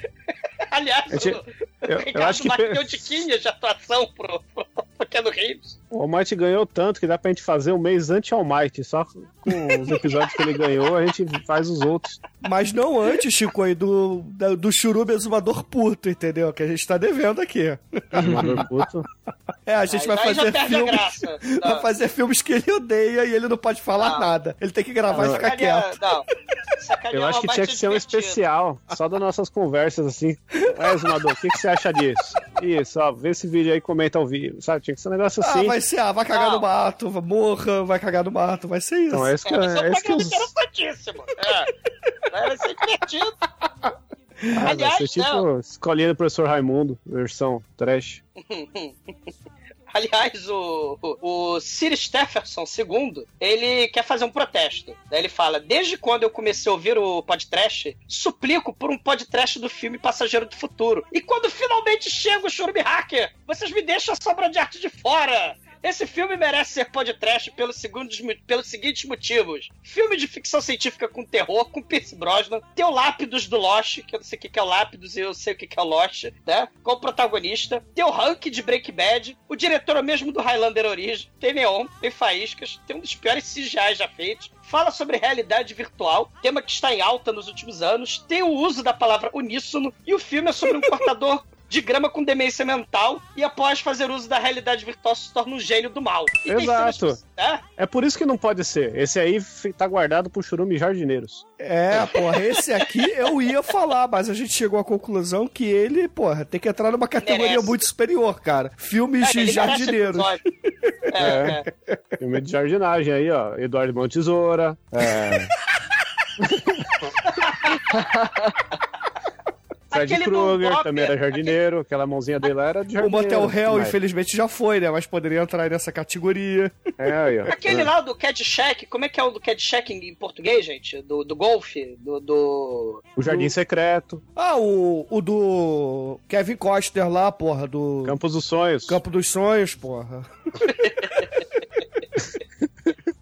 Aliás, eu- o eu acho que Mike pe- deu tiquinhas de atuação pro, pro, pro Keanu Reeves. O Almighty ganhou tanto que dá pra gente fazer um mês anti-Almighty. Só com os episódios que ele ganhou, a gente faz os outros. Mas não antes, Chico, aí, do, do churume exumador puto, entendeu? Que a gente tá devendo aqui. Amador puto. É, a gente Aí- vai fazer filmes. Vai fazer filmes que ele odeia e ele não pode falar Não. nada. Ele tem que gravar e ficar Sacanear- quieto. Não. Eu acho que tinha que ser um divertida. especial, só das nossas conversas, assim. É, Zumador, o que, que você acha disso? Isso, ó, vê esse vídeo aí e comenta ao vivo, sabe? Tinha que ser um negócio Ah, assim. vai ser, ah, vai cagar Não. no mato, morra, vai cagar no mato, vai ser isso. Então, é isso que, É, é é isso que os... interessantíssimo. É. Vai ser divertido. Ah, vai Aliás, ser tipo não. escolinha do professor Raimundo, versão trash. Aliás, o, o, Sir Stephenson II, ele quer fazer um protesto. Daí ele fala: Desde quando eu comecei a ouvir o podcast, suplico por um podcast do filme Passageiro do Futuro. E quando finalmente chega o Churume Hacker, vocês me deixam a sobra de arte de fora. Esse filme merece ser podcast pelos, segundos, pelos seguintes motivos: filme de ficção científica com terror, com Pierce Brosnan, tem o Lápidos do Lost, que eu não sei o que é o Lápidos e eu sei o que é o Lost, né? Com o protagonista, tem o Hank de Breaking Bad, o diretor é o mesmo do Highlander Origem, tem Neon, tem Faíscas, tem um dos piores CGI já feitos, fala sobre realidade virtual, tema que está em alta nos últimos anos, tem o uso da palavra uníssono, e o filme é sobre um cortador de grama com demência mental e após fazer uso da realidade virtual se torna um gênio do mal. E Exato. cenas- É? É por isso que não pode ser. Esse aí tá guardado pro churume jardineiros. É, porra, esse aqui eu ia falar, mas a gente chegou à conclusão que ele, porra, tem que entrar numa categoria Merece. muito superior, cara. Filmes É, de jardineiros. episódio. É, é. Filme de jardinagem aí, ó. Eduardo Mão Tesoura. É... Fred do Krueger também era jardineiro. Aquela mãozinha dele lá era de O jardineiro. Motel Hell, Mas- infelizmente, já foi, né? Mas poderia entrar aí nessa categoria. É, aí, ó. Aquele lá do Caddyshack, como é que é o do Caddyshack em em português, gente? Do, do golfe? Do, do... O Jardim Secreto, Ah, o, o do Kevin Costner lá, porra, do Campos dos Sonhos. Campo dos Sonhos, porra.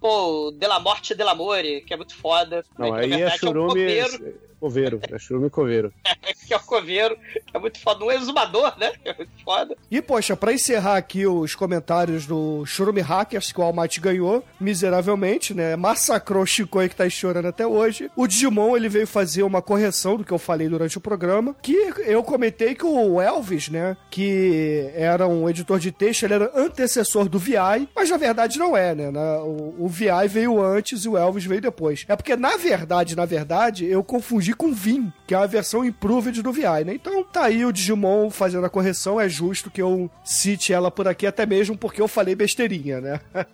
Pô, o Della Morte e Dell'Amore, que é muito foda. Não, né? Aí na é verdade, churume... um coveiro. Coveiro. É churume coveiro. que é o coveiro, é muito foda. Um exumador, né? É muito foda. E, poxa, pra encerrar aqui os comentários do Churume Hackers, que o Almighty ganhou miseravelmente, né? Massacrou o Chico aí que tá chorando até hoje. O Digimon, ele veio fazer uma correção do que eu falei durante o programa, que eu comentei que o Elvis, né? Que era um editor de texto, ele era antecessor do VI, mas na verdade não é, né? O, o VI veio antes e o Elvis veio depois. É porque, na verdade, na verdade, eu confundi com Vim, que é a versão improved do VI, né? Então tá aí o Digimon fazendo a correção, é justo que eu cite ela por aqui, até mesmo porque eu falei besteirinha, né?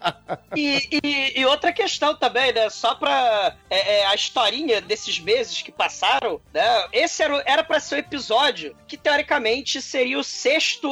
E, e- e outra questão também, né? Só pra é, é, a historinha desses meses que passaram, né? Esse era, era pra ser o episódio que, teoricamente, seria o sexto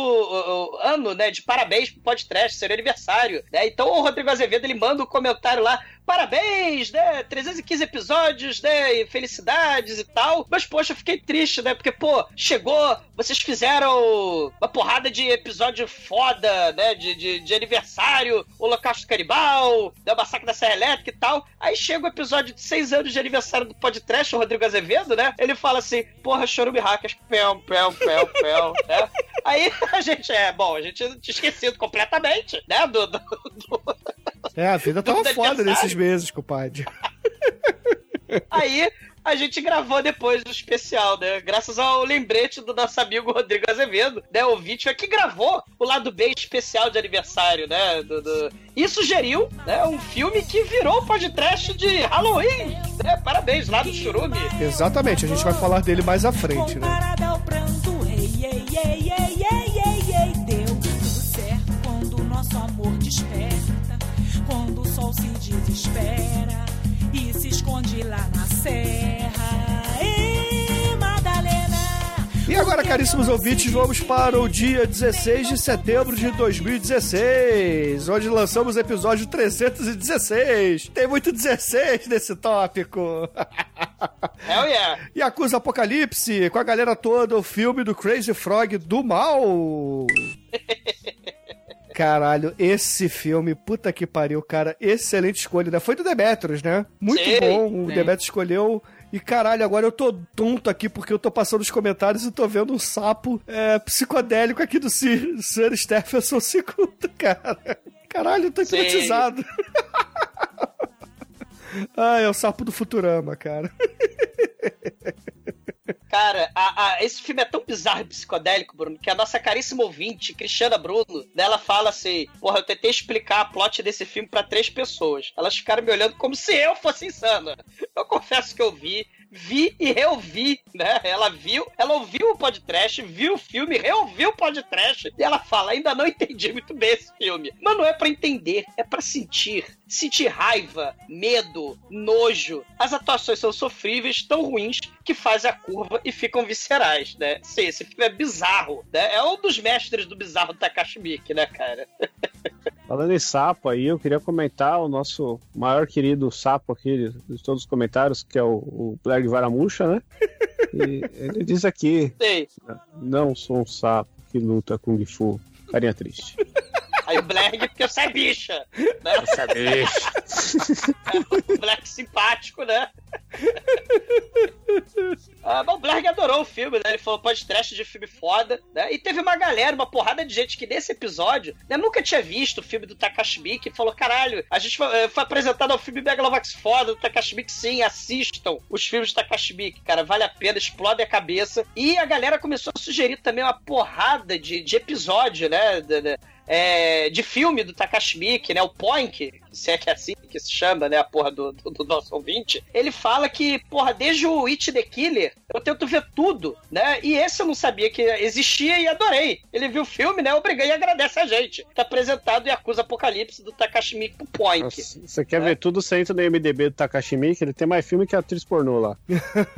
ano, né? De parabéns pro podcast, seria aniversário, né? Então o Rodrigo Azevedo, ele manda um comentário lá, parabéns, né? 315 episódios, né? E felicidades e tal. Mas, poxa, fiquei triste, né? Porque, pô, chegou, vocês fizeram uma porrada de episódio foda, né? De, de, de aniversário, Holocausto Canibal, né? Massacre da Serra Elétrica e tal. Aí chega o episódio de seis anos de aniversário do podcast, o Rodrigo Azevedo, né? Ele fala assim, porra, chorume hackers, pão, pão, pão, pão, né? Aí a gente, é, bom, a gente tinha esquecido completamente, né? Do, do, do- É, a vida tava foda nesses meses, compadre. Aí a gente gravou depois do especial, né? Graças ao lembrete do nosso amigo Rodrigo Azevedo, né? O vídeo que gravou o lado B especial de aniversário, né? Do, do- E sugeriu, né? Um filme que virou podcast de Halloween, né? Parabéns, lá do Churume. Exatamente, a gente vai falar dele mais à frente, né? Se desespera e se esconde lá na serra. Ei, Madalena! E agora, caríssimos ouvintes, vamos para o dia 16 de setembro de 2016, onde lançamos o episódio 316. Tem muito 16 nesse tópico. Hell yeah. E acusa Apocalipse, com a galera toda, o filme do Crazy Frog do mal. Caralho, esse filme, puta que pariu, cara, excelente escolha, né? Foi do Demetrius, né? Muito bom, o. Demetrius escolheu. E caralho, agora eu tô tonto aqui porque eu tô passando os comentários e tô vendo um sapo é, psicodélico aqui do Sir, Sir Stephenson II, cara. Caralho, eu tô hipnotizado. ah, é o sapo do Futurama, cara. Cara, a- a- esse filme é tão bizarro e psicodélico, Bruno, que a nossa caríssima ouvinte, Cristiana Bruno, dela fala assim: Porra, eu tentei explicar a plot desse filme pra três pessoas. Elas ficaram me olhando como se eu fosse insana. Eu confesso que eu vi. Vi e reouvi, né? Ela viu, ela ouviu o podcast, viu o filme, reouviu o podcast e ela fala: ainda não entendi muito bem esse filme. Mas não é pra entender, é pra sentir. Sentir raiva, medo, nojo. As atuações são sofríveis, tão ruins, que fazem a curva e ficam viscerais, né? Sim, esse filme é bizarro, né? É um dos mestres do bizarro Takashi Miike, né, cara? Falando em sapo aí, eu queria comentar o nosso maior querido sapo aqui de todos os comentários, que é o, o Blair Varamuxa, né? E ele diz aqui: Sei. Não sou um sapo que luta Kung Fu. Carinha triste. Aí o Black, porque você é bicha, né? Você é bicha. o Black simpático, né? Ah, mas o Blerg adorou o filme, né? Ele falou podcast de filme foda, né? E teve uma galera, uma porrada de gente que nesse episódio né, nunca tinha visto o filme do Takashi Miike e falou: caralho, a gente foi, eh, foi apresentado ao filme Megalovax foda do Takashi Miike, sim, assistam os filmes do Takashi Miike, cara, vale a pena, explode a cabeça. E a galera começou a sugerir também uma porrada de, de episódio, né? de- de- é, de filme do Takashi Miike, né? O Poink, se é que é assim que se chama, né? A porra do, do, do nosso ouvinte. Ele fala que, porra, desde o It the Killer, eu tento ver tudo, né? E esse eu não sabia que existia e adorei. Ele viu o filme, né? Obrigado e agradece a gente. Tá apresentado e acusa Apocalipse do Takashi Miike pro Poink. Nossa, Você quer ver tudo, você entra no MDB do Takashi Miike, ele tem mais filme que atriz pornô lá.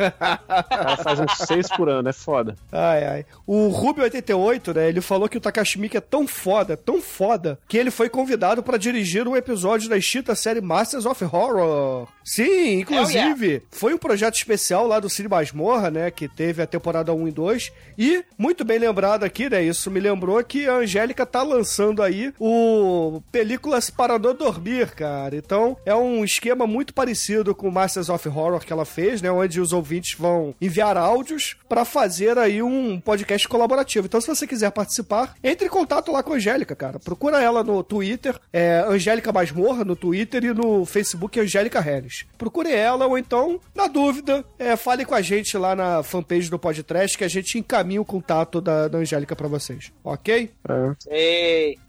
Cara faz uns seis por ano, é foda. Ai, ai. O Ruby88, né? Ele falou que o Takashi Miike é tão foda, tão foda, que ele foi convidado pra dirigir um episódio episódios da extinta série Masters of Horror. Sim, inclusive, foi um projeto especial lá do Cine Masmorra, né? Que teve a temporada 1 e 2. E, muito bem lembrado aqui, né? Isso me lembrou que a Angélica tá lançando aí o Películas para não dormir, cara. Então, é um esquema muito parecido com o Masters of Horror que ela fez, né? Onde os ouvintes vão enviar áudios para fazer aí um podcast colaborativo. Então, se você quiser participar, entre em contato lá com a Angélica, cara. Procura ela no Twitter, é Angélica Masmorra no Twitter e no Facebook Angélica Harris. Procure ela ou então, na dúvida, é, fale com a gente lá na fanpage do Podcast que a gente encaminha o contato da, da Angélica para vocês, ok?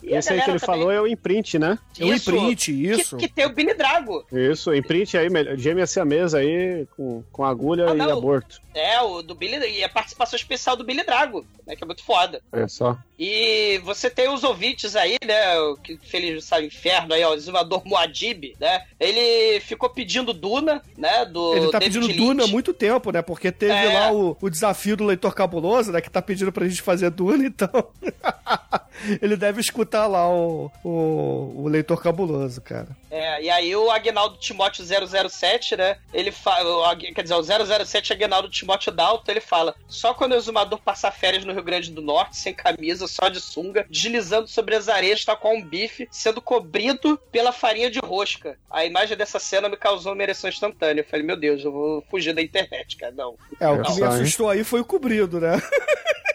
E a Esse aí que ele também- falou é o imprint, né? É o imprint, isso. Que, que tem o Billy Drago. Isso, imprint aí, melhor- gêmea siamesa aí, com, com agulha Ah, e não. aborto. É, o do Billy e a participação especial do Billy Drago, né? Que é muito foda. É só. E você tem os ouvintes aí, né? O que feliz sabe inferno aí, ó, o Zimador Muad'Dib, né? Ele ficou pedindo Duna, né? Do Ele tá David pedindo Lynch. Duna há muito tempo, né? Porque teve É. lá o, o desafio do leitor cabuloso, né? Que tá pedindo pra gente fazer Duna, então. ele deve escutar lá o, o, o leitor cabuloso, cara. É, e aí o Agnaldo Timóteo 007, né? Ele fala, quer dizer, o 007 Agnaldo Timóteo Dalton, ele fala: só quando o exumador passar férias no Rio Grande do Norte, sem camisa, só de sunga, deslizando sobre as areias, tal qual um bife, sendo cobrido pela farinha de rosca. A imagem dessa cena me causou uma ereção instantânea. Eu falei, meu Deus, eu vou fugir da internet, cara. Não. É, o É que me assustou aí foi o cobrido, né?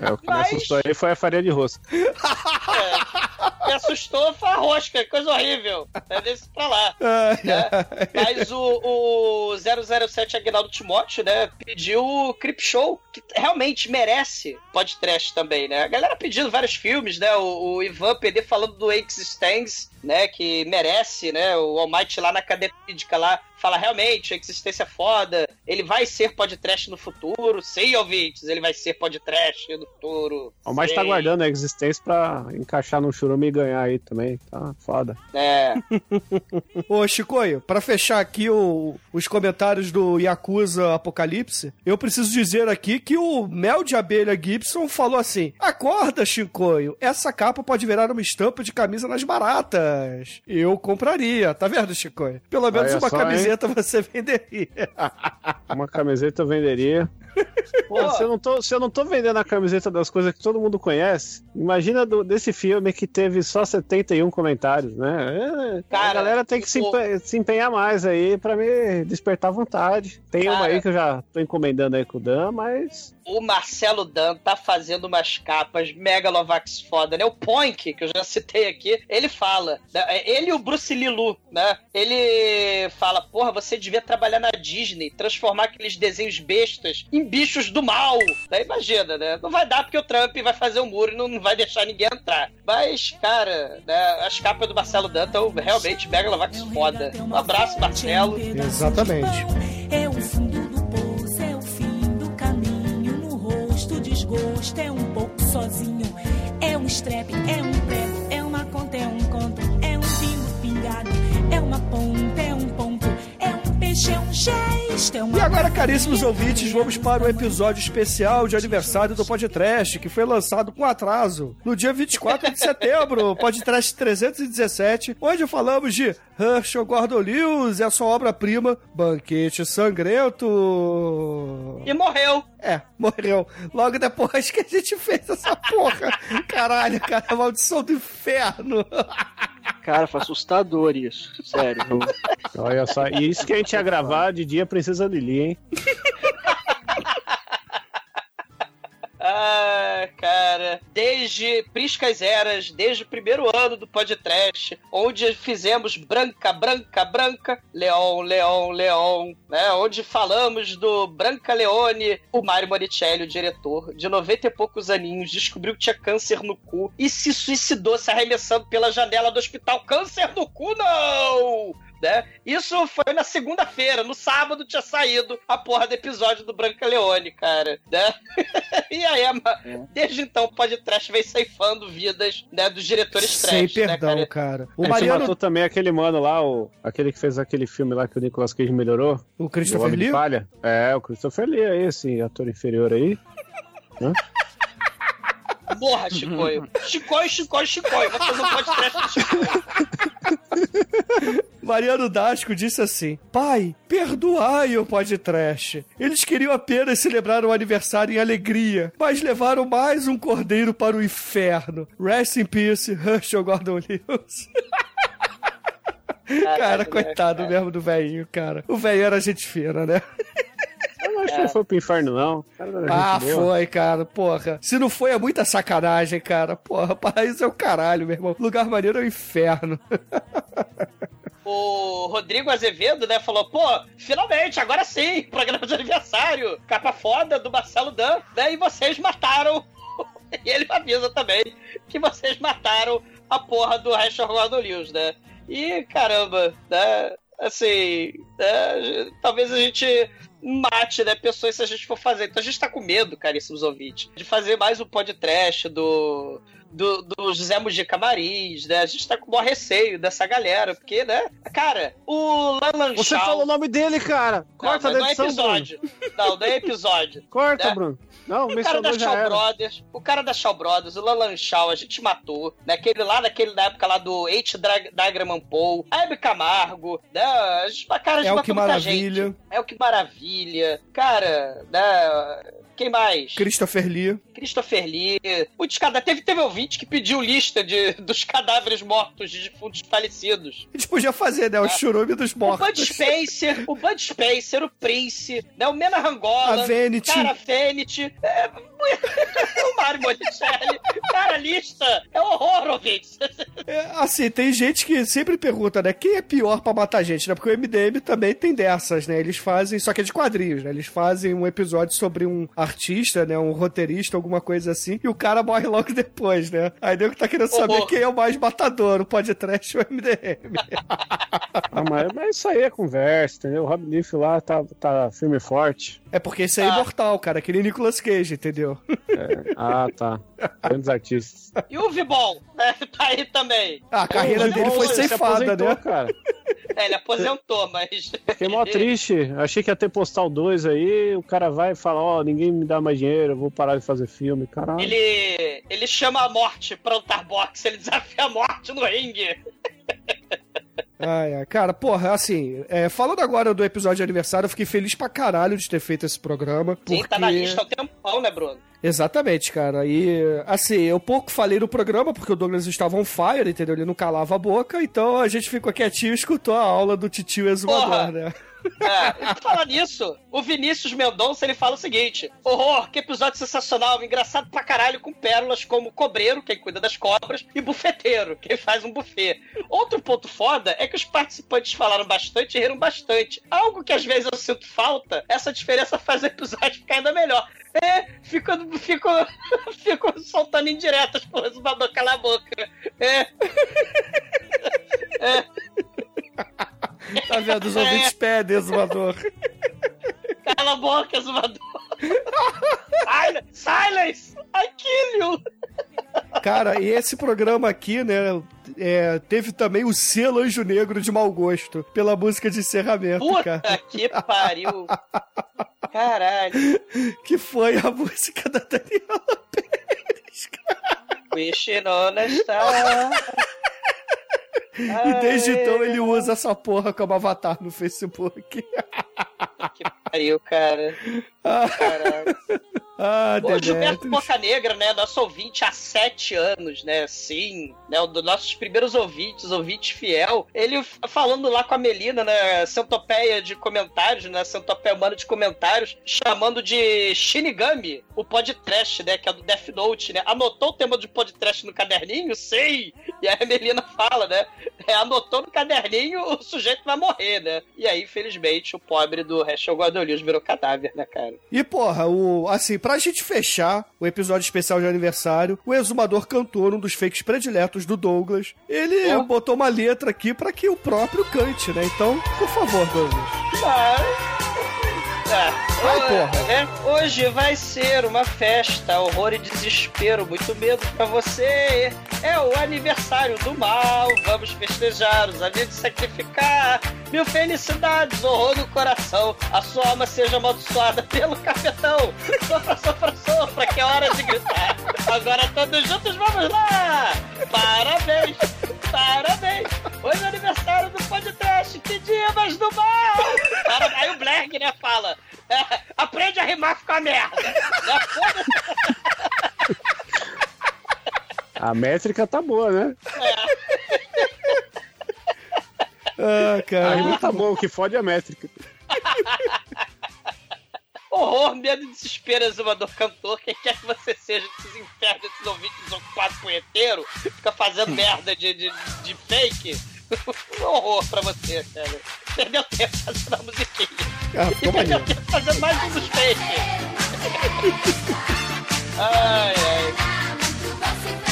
É, o que Mas- me assustou aí foi a farinha de rosto. É, me assustou foi a rosca, coisa horrível. É desse pra lá. Ai, né? ai. Mas o, o 007 Agnaldo Timóteo, né, pediu o Crip Show, que realmente merece podcast também, né? A galera pedindo vários filmes, né? O, o Ivan PD falando do Existence, né, que merece, né? O Almighty lá na cadeia lá fala realmente, a existência é foda, ele vai ser podcast no futuro, sim, ouvintes, ele vai ser podcast no futuro. O mais tá guardando a existência pra encaixar no churume e ganhar aí também. Tá foda. É, Ô, Chicoio, pra fechar aqui o- os comentários do Yakuza Apocalipse, eu preciso dizer aqui que o Mel de Abelha Gibson falou assim: Acorda, Chicoio, essa capa pode virar uma estampa de camisa nas baratas. Eu compraria, tá vendo, Chicoio? Pelo menos Olha uma só, camiseta você venderia. Uma camiseta eu venderia. Pô, se eu, não tô, se eu não tô vendendo a camiseta das coisas que todo mundo conhece, imagina do- desse filme que teve só 71 comentários, né? É, Cara, a galera tem que se, se empenhar mais aí pra me despertar vontade. Tem uma Cara. aí que eu já tô encomendando aí com o Dan, mas. o Marcelo Dan tá fazendo umas capas megalovax foda, né? O Poink, que eu já citei aqui, ele fala, né? ele e o Bruce Lilu, né? Ele fala, porra, você devia trabalhar na Disney, transformar aqueles desenhos bestas em bichos do mal. Né? Imagina, né? Não vai dar porque o Trump vai fazer o muro e não vai deixar ninguém entrar. Mas, cara, né? as capas do Marcelo Dan estão realmente megalovax foda. Um abraço, Marcelo. Exatamente. É o fundo do poço, é o fim do caminho. No rosto, o desgosto, é um pouco sozinho. É um strep, é um prego, é uma conta, é um conto. É um pingo pingado, é uma ponta, é um ponto. É um peixe, é um uma. E agora, caríssimos ouvintes, vamos para o episódio especial de aniversário do Podcast, que foi lançado com atraso no dia 24 de setembro, Podcast 317, onde falamos de Herschel Gordon Lewis e a sua obra-prima, Banquete Sangrento. E morreu. É, morreu. Logo depois que a gente fez essa porra. Caralho, cara, a maldição do inferno. Cara, foi assustador isso. Sério. Olha só, e isso que a gente ia gravar de dia precisa Lili, hein? Ah, cara, desde Priscas Eras, desde o primeiro ano do podcast, onde fizemos Branca, Branca, Branca, Leon, Leon, Leon, né? Onde falamos do Branca Leone, o Mário Monicelli, o diretor, de 90 e poucos aninhos, descobriu que tinha câncer no cu e se suicidou se arremessando pela janela do hospital. Câncer no cu, não! Né? Isso foi na segunda-feira, no sábado tinha saído a porra do episódio do Branca Leone, cara, né? e aí, a ma- desde então, o podcast vem ceifando vidas né, dos diretores Sem trash, né, perdão, cara? cara. O gente Mariano, matou também aquele mano lá, o, aquele que fez aquele filme lá que o Nicolas Cage melhorou. o Christopher Lee. É, o Christopher Lee aí, esse ator inferior aí. Hã? Morra, Chicoio. Chicoio, Chicoio, Chicoio. Vou fazer um podcast do Chicoio. Mariano Dasco disse assim: Pai, perdoai o podcast. Eles queriam apenas celebrar o aniversário em alegria, mas levaram mais um cordeiro para o inferno. Rest in peace, Herschel Gordon Lewis. Cara, coitado mesmo do velhinho, cara. O velho era gente fina, né? Eu não acho que não foi pro inferno, não. Ah, foi, cara, porra. Se não foi, é muita sacanagem, cara. Porra, paraíso é o caralho, meu irmão. Lugar maneiro é o inferno. O Rodrigo Azevedo, né, falou, pô, finalmente, agora sim, programa de aniversário, capa foda do Marcelo Dan, né, e vocês mataram, e ele avisa também que vocês mataram a porra do Gordon Lewis, né, e caramba, né, assim, né, talvez a gente mate, né, pessoas se a gente for fazer, então a gente tá com medo, caríssimos ouvintes, de fazer mais um podcast do do, do José Mujica Marins, né? A gente tá com o maior receio dessa galera, porque, né? Cara, o Lalan Você falou o nome dele, cara. Corta não, da não é edição, episódio. Não, não é episódio. Corta, né? Bruno. Não, O cara da Shaw era. Brothers, o cara da Shaw Brothers, o Lalan Shaw, a gente matou, né? Aquele lá, naquele, na época lá do H. Diagram Paul, a Hebe Camargo, né? A gente, cara, a gente É o matou que muita maravilha. gente. É o que maravilha. Cara, né? Quem mais? Christopher Lee. Christopher Lee. Muitos cada teve, teve ouvinte que pediu lista de, dos cadáveres mortos de defuntos falecidos. A gente podia fazer, né? O churume dos O Bud mortos. Spencer, o Bud Spencer, o Prince, né? O Mena Rangola, A Vanity. cara Fenity, é, o Mário Monicelli. Cara, lista é horror, ouvintes. É, assim, tem gente que sempre pergunta, né? Quem é pior pra matar gente, né? Porque o MDM também tem dessas, né? Eles fazem, só que é de quadrinhos, né? Eles fazem um episódio sobre um artista, né? Um roteirista, alguma coisa assim, e o cara morre logo depois, né? Aí nego tá querendo saber Horror. quem é o mais matador, o podcast ou o MDM. Ah, mas, mas isso aí é conversa, entendeu? O Rob Lief lá tá, tá firme e forte. É porque esse aí é Ah. imortal, cara. Que nem Nicolas Cage, entendeu? É. Ah, tá. Grandes artistas. E o Vibon, né? Tá aí também. Ah, a carreira dele foi ceifada, né? cara. É, ele aposentou, mas. Fiquei mó triste. Achei que ia ter postal 2 aí. O cara vai e fala: Ó, ninguém me dá mais dinheiro, eu vou parar de fazer filme. Caralho. Ele, ele chama a morte pra lutar boxe, ele desafia a morte no ringue. Ai, ai. Cara, porra, assim, é, falando agora do episódio de aniversário, eu fiquei feliz pra caralho de ter feito esse programa. Sim, Porque... tá na lista há um tempão, né, Bruno? Exatamente, cara. E, assim, eu pouco falei no programa porque o Douglas estava on fire, entendeu? Ele não calava a boca, então a gente ficou quietinho e escutou a aula do titio exumador, Porra. né? É, falar nisso, o Vinícius Mendonça ele fala o seguinte: horror, que episódio sensacional, engraçado pra caralho, com pérolas como cobreiro, quem cuida das cobras, e bufeteiro, quem faz um buffet. Outro ponto foda é que os participantes falaram bastante e riram bastante. Algo que às vezes eu sinto falta, essa diferença faz o episódio ficar ainda melhor. É, fico, fico, fico soltando indiretas pro exumador calar a boca. É. É. Tá vendo? Os ouvintes pedem, exumador. Cala a boca, exumador. Silence! Silence! I kill you! Cara, e esse programa aqui, né, é, teve também o selo Anjo Negro de mau gosto, pela música de encerramento, cara. Puta que pariu! Caralho! Que foi a música da Daniela Pérez, Wish on a star. E desde então ele usa essa porra como avatar no Facebook. Que pariu, cara. Caralho. Ah, O Gilberto. Boca Negra, né? Nosso ouvinte há sete anos, né? Sim, né? Um dos nossos primeiros ouvintes, ouvinte fiel. Ele falando lá com a Melina, né? Centopeia de comentários, né? Centopeia humana de comentários, chamando de Shinigami, o podcast, né? Que é do Death Note, né? Anotou o tema de podcast no caderninho? Sei! E aí a Melina fala, né? É, anotou no caderninho, o sujeito vai morrer, né? E aí, infelizmente, o pobre do Rachel Guadolhos virou cadáver, né, cara? E porra, o, assim, pra gente fechar o episódio especial de aniversário, o exumador cantor, um dos fakes prediletos do Douglas, ele Ó. botou uma letra aqui pra que o próprio cante, né? Então, por favor, Douglas. Ah, É, Vai, porra. é, hoje vai ser uma festa, horror e desespero, muito medo pra você. É o aniversário do mal, vamos festejar, os amigos sacrificar. Mil felicidades, horror no coração, a sua alma seja amaldiçoada pelo capetão. Sopra, sopra, sopra, que é hora de gritar. Agora todos juntos, vamos lá! Parabéns, parabéns! Hoje é aniversário do podcast, que dia mais do mal! Para- Aí o Black, né, fala, é, aprende a rimar com a merda. Né. A métrica tá boa, né? Ah, cara. rima tá boa, o que fode é a métrica. Horror, medo, desespero, exumador, cantor, quem quer que você seja desses infernos, desses ouvintes ocupados punheteiro, fica fazendo merda de, de, de fake. Um horror pra você, cara. Perdeu tempo fazendo a musiquinha. Ah, E perdeu tempo fazendo mais um dos fake. ai, ai.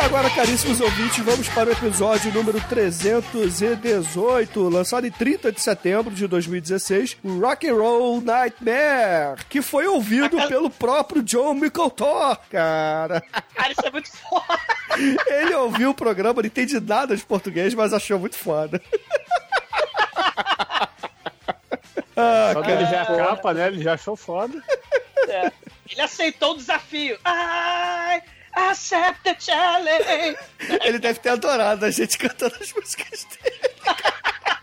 Agora, caríssimos ouvintes, vamos para o episódio número 318, lançado em 30 de setembro de 2016, o Rock and Roll Nightmare, que foi ouvido pelo próprio John Mickeltor, cara. Cara, isso é muito foda. Ele ouviu o programa, não entende nada de português, mas achou muito foda. ah, Só que ele já é capa, né? Ele já achou foda. É. Ele aceitou o desafio. I accept the challenge. ele deve ter adorado a gente cantando as músicas dele.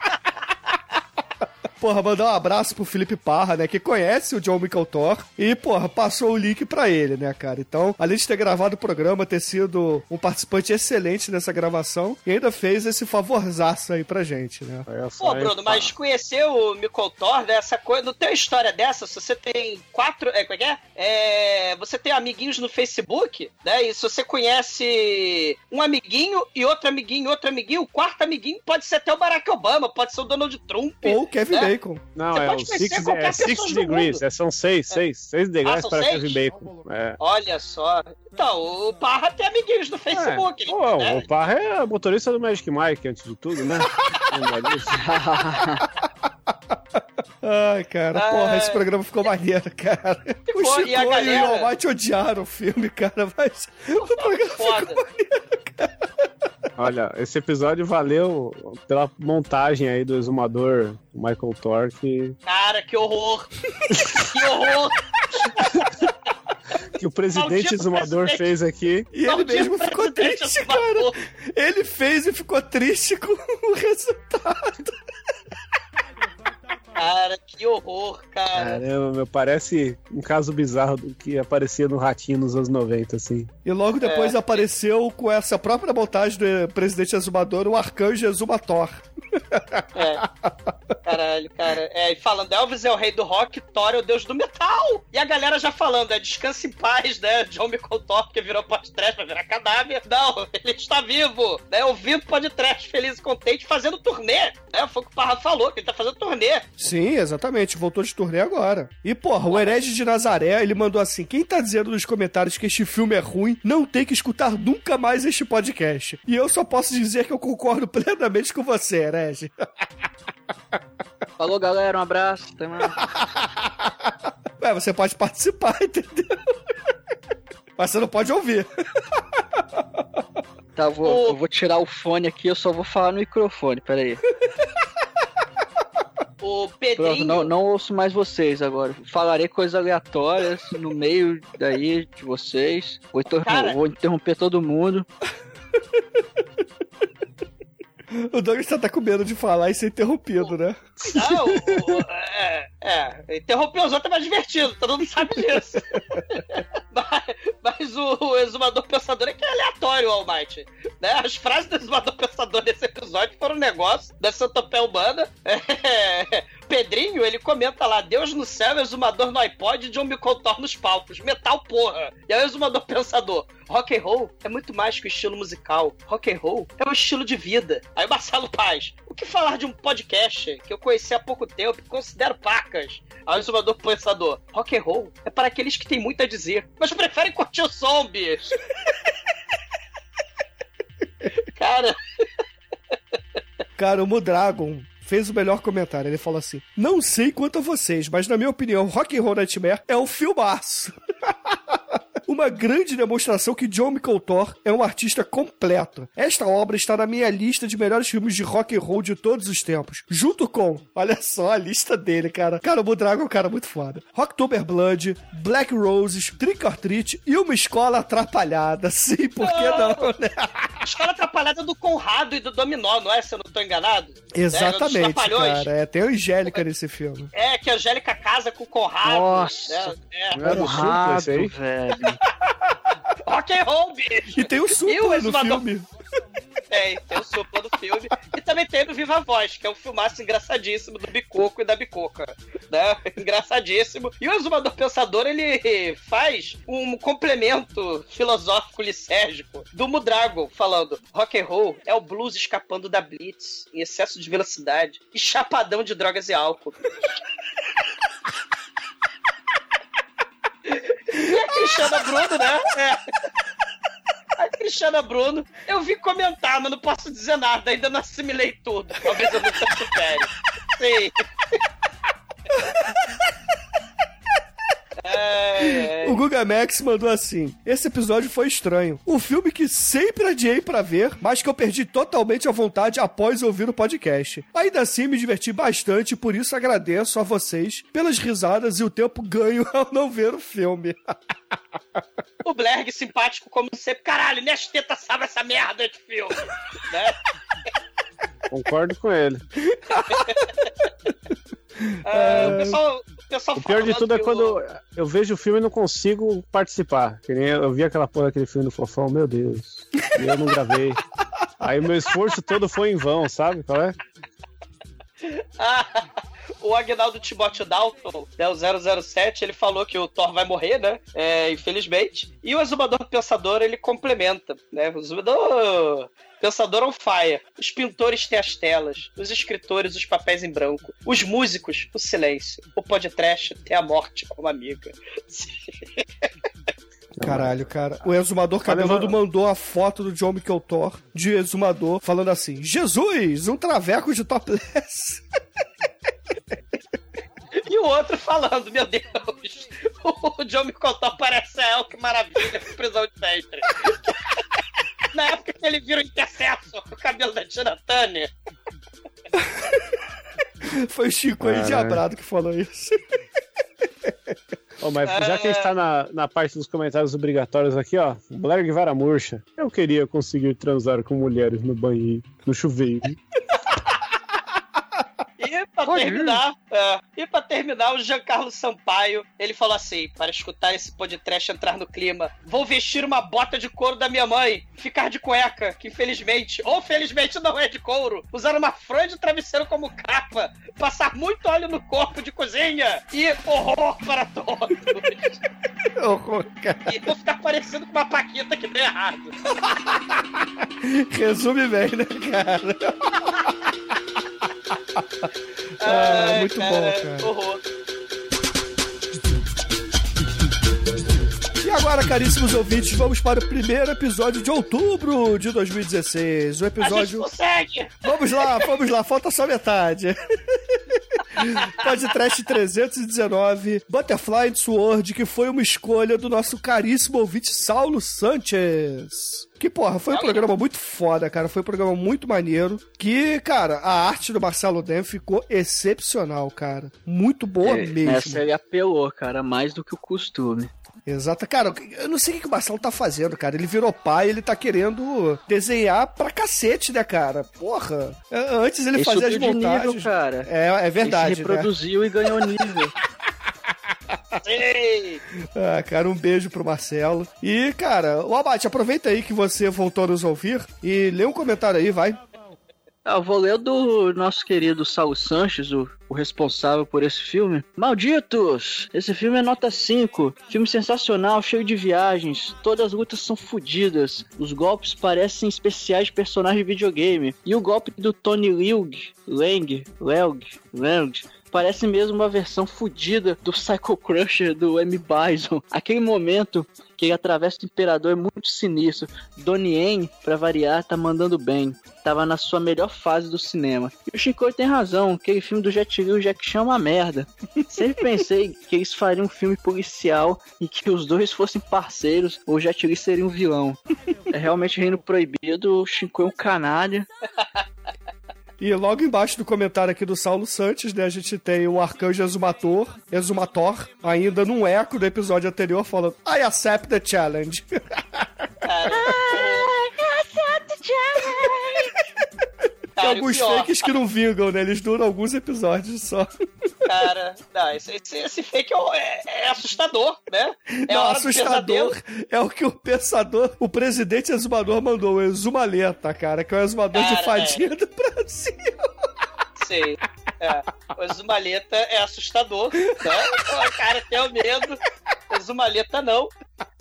Porra, mandar um abraço pro Felipe Parra, né? Que conhece o John Mickeltor e, porra, passou o link pra ele, né, cara? Então, além de ter gravado o programa, ter sido um participante excelente nessa gravação e ainda fez esse favorzaço aí pra gente, né? Pô? Bruno, mas conhecer o Micoltor, né, essa coisa. Não tem uma história dessa? Se você tem quatro. É, como é que é? É, Você tem amiguinhos no Facebook, né? E se você conhece um amiguinho e outro amiguinho e outro amiguinho, o quarto amiguinho pode ser até o Barack Obama, pode ser o Donald Trump. Ou o Kevin né? Bacon. Não, Você é o six, é six do degrees. É, são seis, seis, seis degraus são para seis? Kevin Bacon. É. Olha só. Então, o Parra tem amiguinhos no Facebook. É, pô, né? o Parra é motorista do Magic Mike, antes de tudo, né? Ai, cara, Ai. porra, esse programa ficou maneiro, cara. O Ficou, Chico e a e o galera? Almighty odiaram o filme, cara, mas o programa Foda. ficou maneiro. Olha, esse episódio valeu pela montagem aí do exumador Michael Thor, que, Cara, que horror! que horror! que o presidente Maldito exumador presidente. fez aqui. E ele Maldito mesmo ficou triste, cara. Ele fez e ficou triste com o resultado. Cara, que horror, cara. Caramba, meu, parece um caso bizarro do que aparecia no Ratinho nos anos 90, assim. E logo depois apareceu com essa própria montagem do presidente exumador, o arcanjo exumator. É. Caralho, cara. É, e falando, Elvis é o rei do rock, Thor é o deus do metal. E a galera já falando, é descanse em paz, né? John Thor que virou podcast pra virar cadáver. Não, ele está vivo, né? Ouvindo podcast feliz e contente, fazendo turnê. Né? Foi o que o Parra falou, que ele tá fazendo turnê. Sim, exatamente. Voltou de turnê agora. E, porra, o Herege de Nazaré, ele mandou assim: quem tá dizendo nos comentários que este filme é ruim, não tem que escutar nunca mais este podcast. E eu só posso dizer que eu concordo plenamente com você, Herege. Falou, galera, um abraço. Até mais. Ué, você pode participar, entendeu? Mas você não pode ouvir. Tá, vou, eu vou tirar o fone aqui, eu só vou falar no microfone, peraí. O Pronto, Pedrinho. não, não ouço mais vocês agora. Falarei coisas aleatórias no meio daí de vocês. Vou, inter- Cara. vou interromper todo mundo. O Douglas tá com medo de falar e ser interrompido, né? Não, o- o- é, é, interromper os outros é mais divertido, todo mundo sabe disso. mas mas o, o exumador pensador é que é aleatório, Almighty. Né? As frases do exumador pensador desse episódio foram um negócio da Santopé Humana. É, Pedrinho, ele comenta lá: Deus no céu, exumador no iPod John Micoltor nos palcos. Metal, porra. E aí o exumador pensador: rock and roll é muito mais que o estilo musical. Rock and roll é um estilo de vida. Aí o Marcelo Paz: o que falar de um podcast que eu conheci há pouco tempo e considero pacas? Aí o exumador pensador: rock and roll é para aqueles que têm muito a dizer, mas preferem curtir o som, bicho. Cara, Cara, o Mudragon fez o melhor comentário. Ele falou assim: Não sei quanto a vocês, mas na minha opinião, Rock and Roll Nightmare é um filmaço. Uma grande demonstração que John Micoltor é um artista completo. Esta obra está na minha lista de melhores filmes de rock and roll de todos os tempos, junto com, olha só a lista dele, cara. Cara, o Mudragon é um cara muito foda. Rocktober Blood, Black Roses, Trick or Treat e uma escola atrapalhada. Sim, por que não, né? a escola atrapalhada do Conrado e do Dominó, não é? Se eu não tô enganado? Exatamente, Dos Trapalhões. cara. É, tem a Angélica nesse filme. É, que a Angélica casa com o Conrado. Nossa. né? É. É Conrado, aí? velho. Rock and roll, bicho. E tem o o Supla exumador- filme. Tem, tem o supla do filme. E também tem no Viva Voz, que é um filmaço engraçadíssimo do Bicoco e da Bicoca. Né? Engraçadíssimo. E o Exumador Pensador, ele faz um complemento filosófico lisérgico do Mudragon, falando: rock and roll é o blues escapando da blitz, em excesso de velocidade e chapadão de drogas e álcool. E a Cristiana Bruno, né? É. A Cristiana Bruno, eu vi comentar, mas não posso dizer nada, ainda não assimilei tudo. Talvez eu nunca supere. Sim. Guga Max mandou assim: Esse episódio foi estranho. Um filme que sempre adiei pra ver, mas que eu perdi totalmente a vontade após ouvir o podcast. Ainda assim, me diverti bastante, por isso agradeço a vocês pelas risadas e o tempo ganho ao não ver o filme. O Blerg simpático como sempre. Caralho, nem as tetas sabem essa merda de filme. Né? Concordo com ele. É, o pessoal, o pessoal O pior de tudo é quando o- eu vejo o filme e não consigo participar. Eu vi aquela porra daquele filme do Fofão, meu Deus. E eu não gravei. Aí meu esforço todo foi em vão, sabe? Qual é? Ah, o Agnaldo Timóteo Dalton, né, o 007, ele falou que o Thor vai morrer, né? É, infelizmente. E o Exumador Pensador, ele complementa, né? O Exumador Pensador on fire. Os pintores têm as telas, os escritores os papéis em branco, os músicos o silêncio, o podcast tem a morte como amiga. Caralho, cara. O exumador cabeludo mandou a foto do John Thor de exumador falando assim: Jesus, um traveco de topless. E o outro falando, meu Deus, o John contou, parece a El, que maravilha, prisão de ventre. Na época que ele vira o intercesso com o cabelo da Tina Turner. Foi o Chico Caralho. Diabrado que falou isso. Ô, mas já que a gente tá na, na parte dos comentários obrigatórios aqui, ó. Blair Guevara Murcha. Eu queria conseguir transar com mulheres no banheiro, no chuveiro. E terminar, é, e pra terminar, o Giancarlo Sampaio, ele falou assim: para escutar esse podcast entrar no clima, vou vestir uma bota de couro da minha mãe, ficar de cueca, que infelizmente, ou felizmente não é de couro, usar uma franja de travesseiro como capa, passar muito óleo no corpo de cozinha e horror para todos. Horror, cara. E vou ficar parecendo com uma paquita que deu errado. Resume bem, né, cara? Ah, muito bom, cara. Horror. Agora, caríssimos ouvintes, vamos para o primeiro episódio de outubro de 2016. O A gente episódio. consegue! Vamos lá, vamos lá, falta só metade. Podcast 319, Butterfly and Sword, que foi uma escolha do nosso caríssimo ouvinte Saulo Sanchez. Que, porra, foi um programa muito foda, cara. Foi um programa muito maneiro. Que, cara, a arte do Marcelo Den ficou excepcional, cara. Muito boa mesmo. Essa ele apelou, cara, mais do que o costume. Exato. Cara, eu não sei o que que o Marcelo tá fazendo, cara. Ele virou pai, ele tá querendo desenhar pra cacete, né, cara? Porra. É, Antes ele, Ele fazia as montagens. nível, cara. É, é verdade, Ele se né? reproduziu e ganhou nível. Ah, cara, um beijo pro Marcelo. E, cara, o Abate, aproveita aí que você voltou a nos ouvir e lê um comentário aí, vai. Ah, eu vou ler do nosso querido Saulo Sanches, o, o responsável por esse filme. Malditos! Esse filme é nota 5. Filme sensacional, cheio de viagens. Todas as lutas são fodidas. Os golpes parecem especiais de personagens de videogame. E o golpe do Tony Leung, Lang, Leung, Lang, parece mesmo uma versão fodida do Psycho Crusher do M. Bison. Aquele momento que ele atravessa o Imperador é muito sinistro. Donnie Yen, pra variar, tá mandando bem. Tava na sua melhor fase do cinema. E o Chico tem razão, aquele filme do Jet Li o Jack Chan é uma merda. Sempre pensei que eles fariam um filme policial e que os dois fossem parceiros, ou o Jet Li seria um vilão. É realmente reino proibido, o Chico é um canalha. E logo embaixo do comentário aqui do Saulo Santos, né, a gente tem o Arcanjo Exumator, Exumator, ainda num eco do episódio anterior, falando I accept the challenge. Cara, alguns pior, fakes que não vingam, né? Eles duram alguns episódios só. Cara, não, esse, esse, esse fake é, é- é assustador, né? É não, assustador é o que o pensador, o presidente exumador mandou, o exumaleta, cara, que é o exumador de Cara, fadinha do Brasil. Sei. É. O Zumaleta é assustador. Né? O cara tem o medo. O Zumaleta não.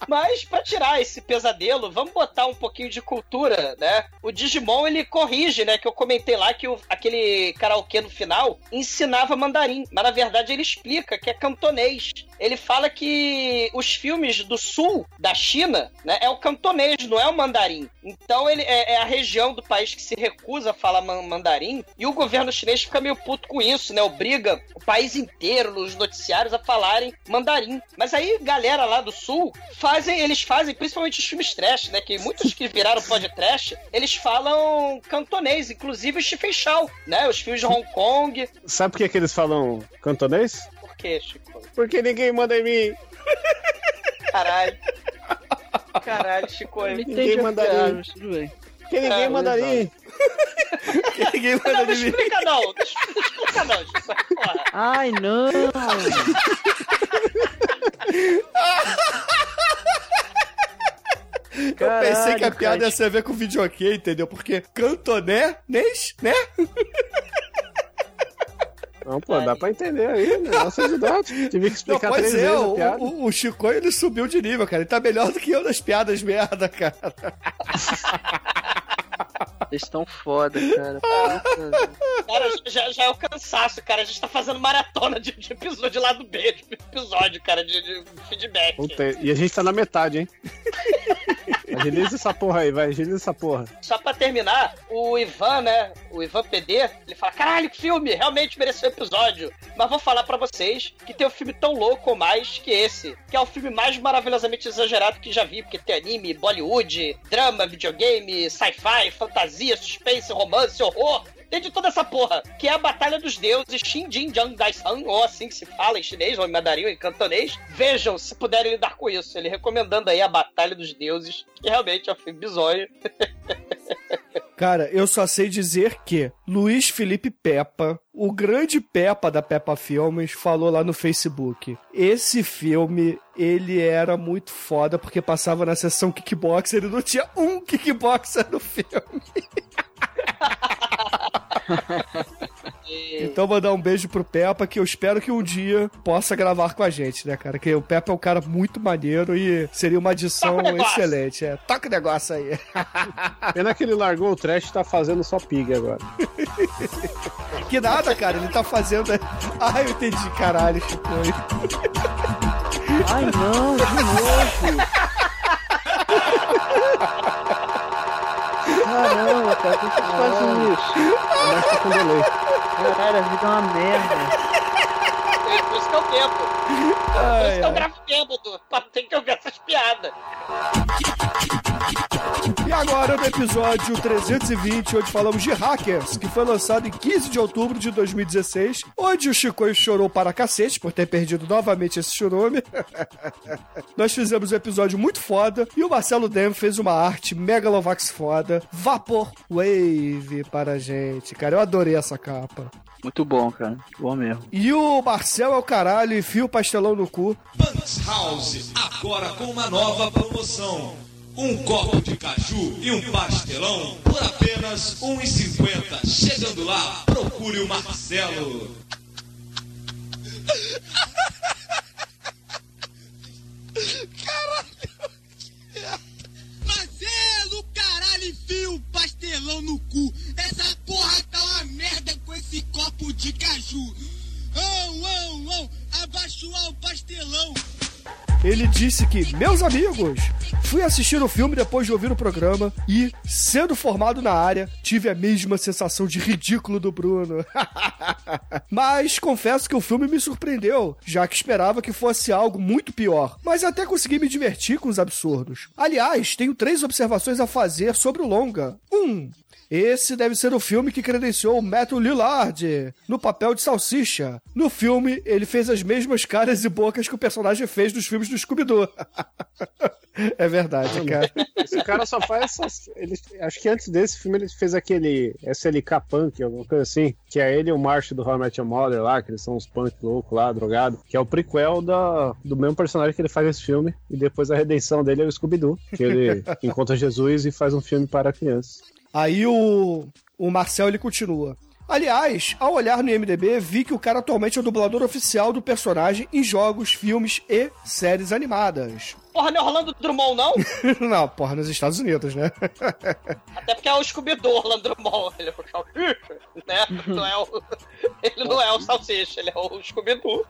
Mas pra tirar esse pesadelo, vamos botar um pouquinho de cultura, né? O Digimon ele corrige, né? Que eu comentei lá que o, aquele karaokê no final ensinava mandarim, mas na verdade ele explica que é cantonês. Ele fala que os filmes do sul da China, né, é o cantonês, não é o mandarim. Então ele é, é a região do país que se recusa a falar man- mandarim e o governo chinês fica meio puto com isso, né? Obriga o país inteiro, nos noticiários, a falarem mandarim. Mas aí galera lá do sul fazem, eles fazem, principalmente os filmes trash, né? Que muitos que viraram pod trash, eles falam cantonês, inclusive o Stephen Chow, né? Os filmes de Hong Kong. Sabe por que, que eles falam cantonês? Por quê, Chico? Porque ninguém manda em mim. Caralho. Caralho, Chico. Ninguém entende a mandarim. piada, mas tudo bem. Porque ninguém É, manda em Ninguém Não, manda não mim. explica não. Não explica não. Porra. Ai, não! Eu pensei que a Caralho, piada cara. ia ser a ver com videokê, entendeu? Porque cantoné, nes, né? Não, pô, dá pra entender aí, né? Nossa didática. Tive que Não, explicar pois três é, vezes a o, piada. o, o Chico ele subiu de nível, cara. Ele tá melhor do que eu nas piadas merda, cara. Vocês estão foda, cara. Cara, já, já é o cansaço, cara. A gente tá fazendo maratona de, de episódio de lado B, de episódio, cara, de, de feedback. Puta, e a gente tá na metade, hein? Agiliza essa porra aí, vai, agiliza essa porra. Só pra terminar, o Ivan, né? O Ivan PD, ele fala: caralho, que filme! Realmente mereceu episódio. Mas vou falar pra vocês que tem um filme tão louco ou mais que esse, que é o filme mais maravilhosamente exagerado que já vi, porque tem anime, Bollywood, drama, videogame, sci-fi, fantasia, suspense, romance, horror. Tem de toda essa porra, que é a Batalha dos Deuses, Shinjin Jang Dai-san, ou assim que se fala em chinês, ou em mandarim, ou em cantonês. Vejam, se puderem lidar com isso. Ele recomendando aí a Batalha dos Deuses, que realmente é um filme bizonho. Cara, eu só sei dizer que Luiz Felipe Peppa, o grande Peppa da Peppa Filmes, falou lá no Facebook. Esse filme, ele era muito foda porque passava na sessão kickboxer e não tinha um kickboxer no filme. Então mandar um beijo pro Peppa, que eu espero que um dia possa gravar com a gente, né, cara? Que o Peppa é um cara muito maneiro e seria uma adição excelente. É, toca o negócio aí. Pena que ele largou o trash e tá fazendo só pig agora. Que nada, cara, ele tá fazendo. Ai, eu entendi, caralho, Chico. Ai, não, de novo! Caramba, cara, por que vocês fazem isso? Mas tá com delay. Caralho, a vida é uma merda. Por isso que eu bebo. Por Ai, eu ai. gravo bêbado. Ter que ouvir essas piadas. E agora no episódio 320, onde falamos de Hackers, que foi lançado em 15 de outubro de 2016, onde o Chico chorou para cacete por ter perdido novamente esse churume. Nós fizemos um episódio muito foda e o Marcelo Dem fez uma arte Megalovax foda, Vapor Wave para a gente, cara. Eu adorei essa capa. Muito bom, cara. Bom mesmo. E o Marcel é o caralho e fio pastelão no cu. Bunks House, agora com uma nova promoção. Um copo de caju e um pastelão por apenas R$ 1,50. Chegando lá, procure o Marcelo. Marcelo, caralho, enfia o pastelão no cu. Essa porra tá uma merda esse copo de caju. pessoal pastelão. Ele disse que, meus amigos, fui assistir o filme depois de ouvir o programa e, sendo formado na área, tive a mesma sensação de ridículo do Bruno. Mas confesso que o filme me surpreendeu, já que esperava que fosse algo muito pior. Mas até consegui me divertir com os absurdos. Aliás, tenho três observações a fazer sobre o longa. Um, esse deve ser o filme que credenciou o Matthew Lillard no papel de salsicha. No filme, ele fez as mesmas caras e bocas que o personagem fez nos filmes do Scooby-Doo. é verdade, cara. Esse cara só faz essas. Ele, acho que antes desse filme ele fez aquele SLK Punk, alguma coisa assim. Que é ele e o Marsh do How I Met Your Mother lá, que eles são uns punk loucos lá, drogado. Que é o prequel da, do mesmo personagem que ele faz nesse filme. E depois a redenção dele é o Scooby-Doo. Que ele encontra Jesus e faz um filme para crianças. Aí o, o Marcel ele continua. Aliás, ao olhar no IMDB, vi que o cara atualmente é o dublador oficial do personagem em jogos, filmes e séries animadas. Porra, não é Orlando Drummond, não? não, porra, nos Estados Unidos, né? Até porque é o Scooby-Doo, Orlando Drummond. Ele é o Salsicha, né? Não é o... Ele não é o Salsicha, ele é o Scooby-Doo.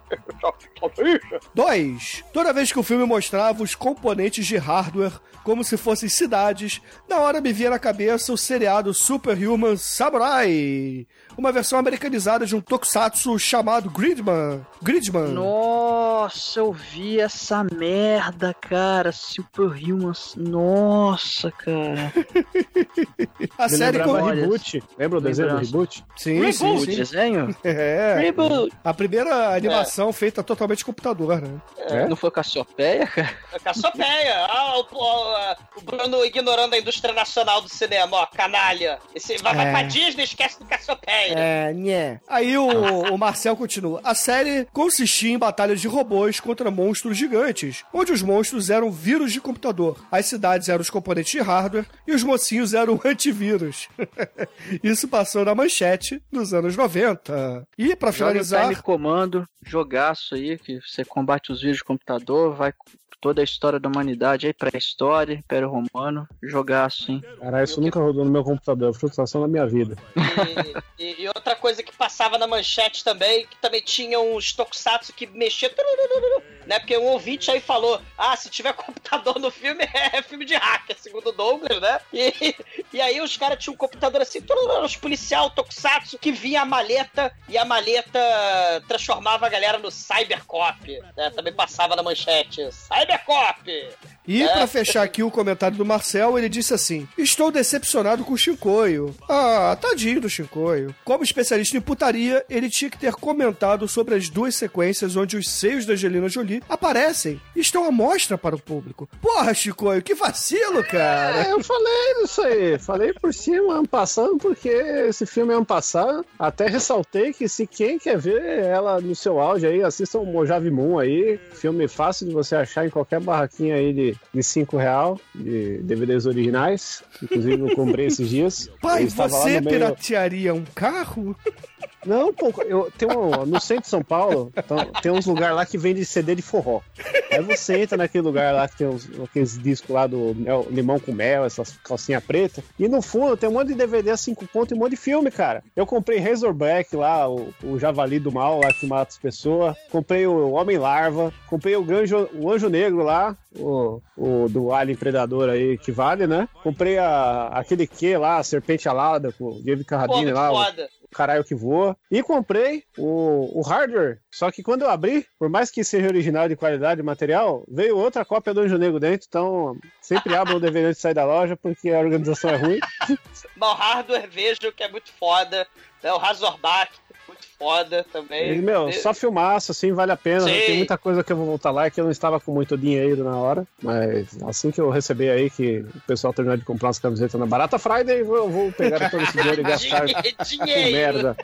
Salsicha. 2. Toda vez que o filme mostrava os componentes de hardware como se fossem cidades, na hora me via na cabeça o seriado Superhuman Samurai, uma versão americanizada de um tokusatsu chamado Gridman. Gridman. Nossa, eu vi essa merda, cara. Superhuman. Nossa, cara. A Me série com... Reboot. Lembra o desenho do. Reboot? Sim, O sim, sim. desenho? É. Reboot. A primeira animação feita totalmente computador, né? É? Não foi Cassiopeia, cara? Cassiopeia. Ah, o, o- o Bruno ignorando a indústria nacional do cinema, ó, canalha. Esse, vai, vai É. pra Disney, esquece do Cassiopeia. É, né. Aí o, o Marcel continua. A série consistia em batalhas de robôs contra monstros gigantes, onde os monstros eram vírus de computador, as cidades eram os componentes de hardware e os mocinhos eram antivírus. Isso passou na manchete nos anos 90. E em finalizar, Time Comando, jogaço aí, que você combate os vírus de computador, vai toda a história da humanidade aí, pré-história, Império Romano, jogaço, hein? Caralho, isso nunca rodou no meu computador. É frustração da minha vida. E, e- e outra coisa que passava na manchete também, que também tinha uns tokusatsu que mexia. Né? Porque um ouvinte aí falou: ah, se tiver computador no filme, é filme de hacker, segundo o Douglas, né? E, e aí os caras tinham um computador assim, os policial tokusatsu, que vinha a maleta e a maleta transformava a galera no Cybercop. Né? Também passava na manchete. Cybercop! E É. pra fechar aqui o comentário do Marcel, ele disse assim: Estou decepcionado com o Shinkoio. Ah, tadinho do Shinkoio. Como especialista em putaria, ele tinha que ter comentado sobre as duas sequências onde os seios da Angelina Jolie aparecem e estão à mostra para o público. Porra, Shinkoio, que vacilo, cara! É, eu falei disso aí. Falei por cima, passando, porque esse filme é um passado. Até ressaltei que se quem quer ver ela no seu auge aí, assista o Mojave Moon aí. Filme fácil de você achar em qualquer barraquinha aí de, de 5 real, de DVDs originais. Inclusive eu comprei esses dias. Pai, você meio- piratearia um carro? Não, pô, eu um, no centro de São Paulo, então, tem uns lugares lá que vende CD de forró. Aí você entra naquele lugar lá que tem uns, aqueles discos lá do mel- limão com mel, essas calcinhas pretas. E no fundo tem um monte de DVD a 5 pontos e um monte de filme, cara. Eu comprei Razorback lá, o, o Javali do Mal lá que mata as pessoas. Comprei o Homem Larva. Comprei o, Ganjo, o Anjo Negro lá, o, o do Alien Predador aí, que vale, né? Comprei a, aquele que lá, a Serpente Alada, com o David Carradine lá. foda. Caralho que voa. E comprei o, o hardware. Só que quando eu abri, por mais que seja original de qualidade de material, veio outra cópia do Anjo Negro dentro. Então, sempre abra o DVD de sair da loja, porque a organização é ruim. Mas o hardware vejo que é muito foda. Né? O Razorback, muito foda também. E, meu, só filmaço, assim, vale a pena. Sim. Tem muita coisa que eu vou voltar lá, que eu não estava com muito dinheiro na hora. Mas assim que eu receber aí, que o pessoal terminar de comprar umas camisetas na Barata Friday, eu vou, pegar todo esse dinheiro e gastar com Dinheiro. merda.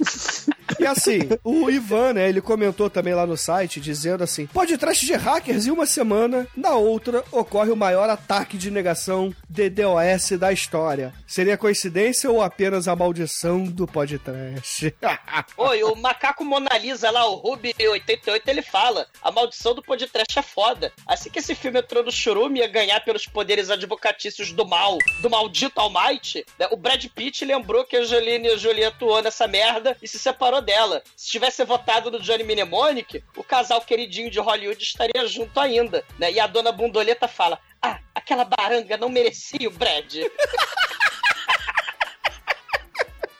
E assim, o Ivan, né, ele comentou também lá no site, dizendo assim: podcast de hackers em uma semana, na outra ocorre o maior ataque de negação de DOS da história. Seria coincidência ou apenas a maldição do podcast? Oi, o macaco Mona Lisa lá, o Ruby88, ele fala: a maldição do podcast é foda. Assim que esse filme entrou no churume ia ganhar pelos poderes advocatícios do mal, do maldito Almighty, né, o Brad Pitt lembrou que a Angelina Jolie atuou nessa merda e se separou dela. dela. Se tivesse votado no Johnny Mnemonic, o casal queridinho de Hollywood estaria junto ainda, né? E a dona Bundoleta fala: Ah, aquela baranga não merecia o Brad.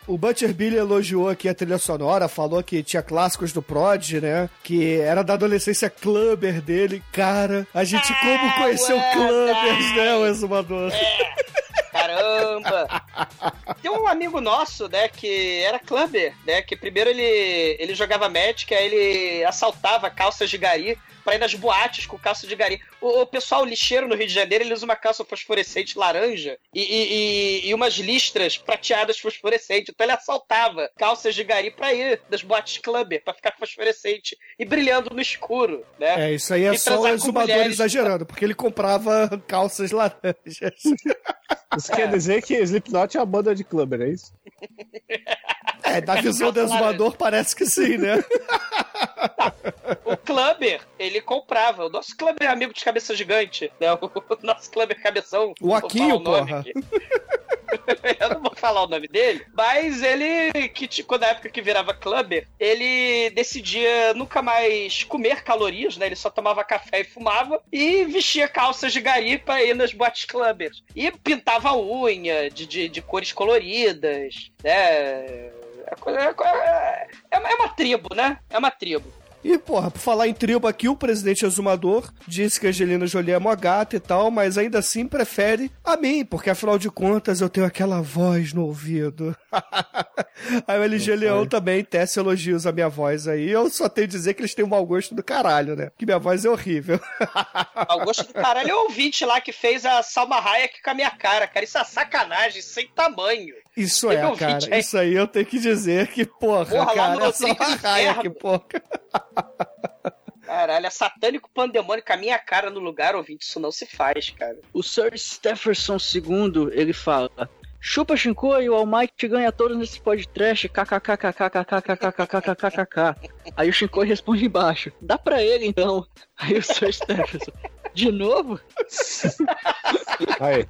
O Butcher Billy elogiou aqui a trilha sonora, falou que tinha clássicos do Prod, né? Que era da adolescência clubber dele. Cara, a gente como conheceu clubbers, né, o exumador? Caramba! Tem um amigo nosso, né, que era clubber, né? Que primeiro ele, ele jogava Magic, aí ele assaltava calças de gari pra ir nas boates com calça de gari. O, o pessoal lixeiro no Rio de Janeiro, ele usa uma calça fosforescente laranja e, e, e- e umas listras prateadas fosforescentes. Então ele assaltava calças de gari pra ir das boates clubber, pra ficar fosforescente e brilhando no escuro, né? É, isso aí é E só o exumador exagerando, porque ele comprava calças laranjas. Isso quer dizer que Slipknot é uma banda de clubber, é isso? É, da visão do exumador parece que sim, né? O Clubber, ele comprava. O nosso Clubber é amigo de cabeça gigante, né? O nosso Clubber cabeção. O Aquinho, falar o nome porra. aqui. Eu não vou falar o nome dele, mas ele, que quando na época que virava clubber, ele decidia nunca mais comer calorias, né? Ele só tomava café e fumava e vestia calças de gari pra ir nas boates clubbers. E pintava unha de, de, de cores coloridas, né? É, é, é, é uma tribo, né? É uma tribo. E, porra, por falar em tribo aqui, o presidente exumador disse que a Angelina Jolie é mó gata e tal, mas ainda assim prefere a mim, porque afinal de contas eu tenho aquela voz no ouvido. aí o LG Leão também tece elogios à minha voz aí. Eu só tenho a dizer que eles têm um mau gosto do caralho, né? Que minha voz é horrível. Augusto do caralho é o ouvinte lá que fez a Salma Hayek com a minha cara, cara. Isso é sacanagem, sem tamanho. Isso Teve é, um cara. Isso aí eu tenho que dizer que, porra, Porra, cara, no essa Rodrigo raia que porra. Caralho, é satânico pandemônio com a minha cara no lugar, ouvinte. Isso não se faz, cara. O Sir Stephenson II, ele fala... Chupa Shinko e o All Might ganha todos nesse podcast, kkkkkkkkkkkkkkkk. Aí o Shinko responde embaixo, dá pra ele então. Aí o Sir Stephenson, de novo? Aí.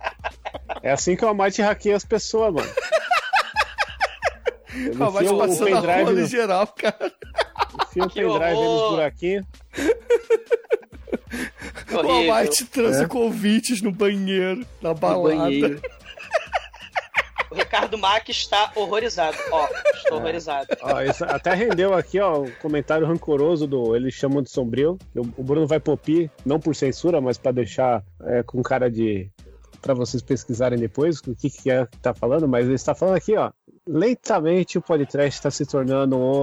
É assim que o Almighty hackeia as pessoas, mano. Ele Ah, mas passando a pendrive rola em no- geral, cara. enfia o Que pendrive nos buraquinhos. O. Almighty transa É. convites no banheiro, na No balada. banheiro. O Ricardo Mack está horrorizado. Ó, estou horrorizado. Ó, isso até rendeu aqui, ó, um comentário rancoroso do Eles Chamam de Sombrio. O, o Bruno vai popir, não por censura, mas pra deixar é, com cara de. pra vocês pesquisarem depois o que, que é que tá falando, mas ele está falando aqui, ó. Lentamente o podcast está se tornando um.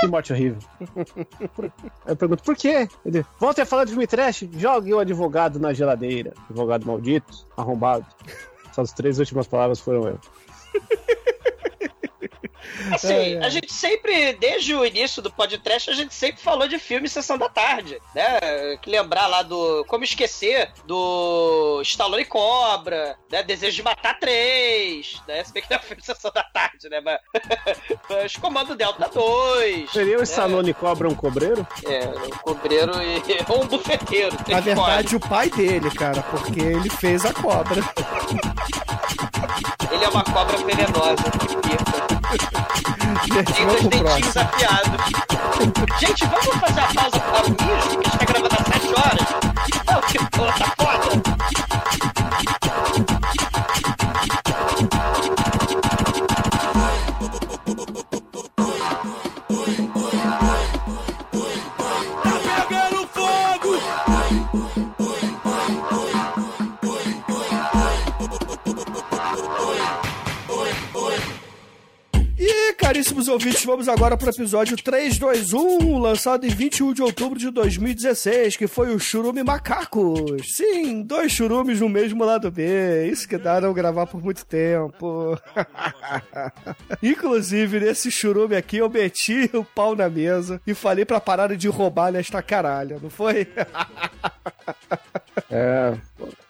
Que morte horrível. Eu pergunto, por quê? Ele, volta a falar de filme trash, jogue o advogado na geladeira. Advogado maldito, arrombado. Só as três últimas palavras foram eu. Assim, a gente sempre, desde o início do podcast, a gente sempre falou de filme Sessão da Tarde, né? Que lembrar lá do. Como esquecer do Stallone e Cobra, né? Desejo de Matar 3, né? Se bem que não é um filme Sessão da Tarde, né? Mas. Mas Comando Delta 2. Seria o né? Stallone cobra um cobreiro? É, um cobreiro e. ou um bufeteiro. Na verdade, o pai dele, cara, porque ele fez a cobra. Ele é uma cobra venenosa. que pica. Vamos pro próximo. Gente, vamos fazer a pausa o mijo, que a gente tá gravando às 7 horas. Não, que porra, caríssimos ouvintes, vamos agora para o episódio 321, lançado em 21 de outubro de 2016, que foi o Churume Macacos. Sim, dois churumes no mesmo lado B. Isso que dá não gravar por muito tempo. Inclusive, nesse churume aqui, eu meti o pau na mesa e falei pra pararem de roubar nesta caralho, não foi? É,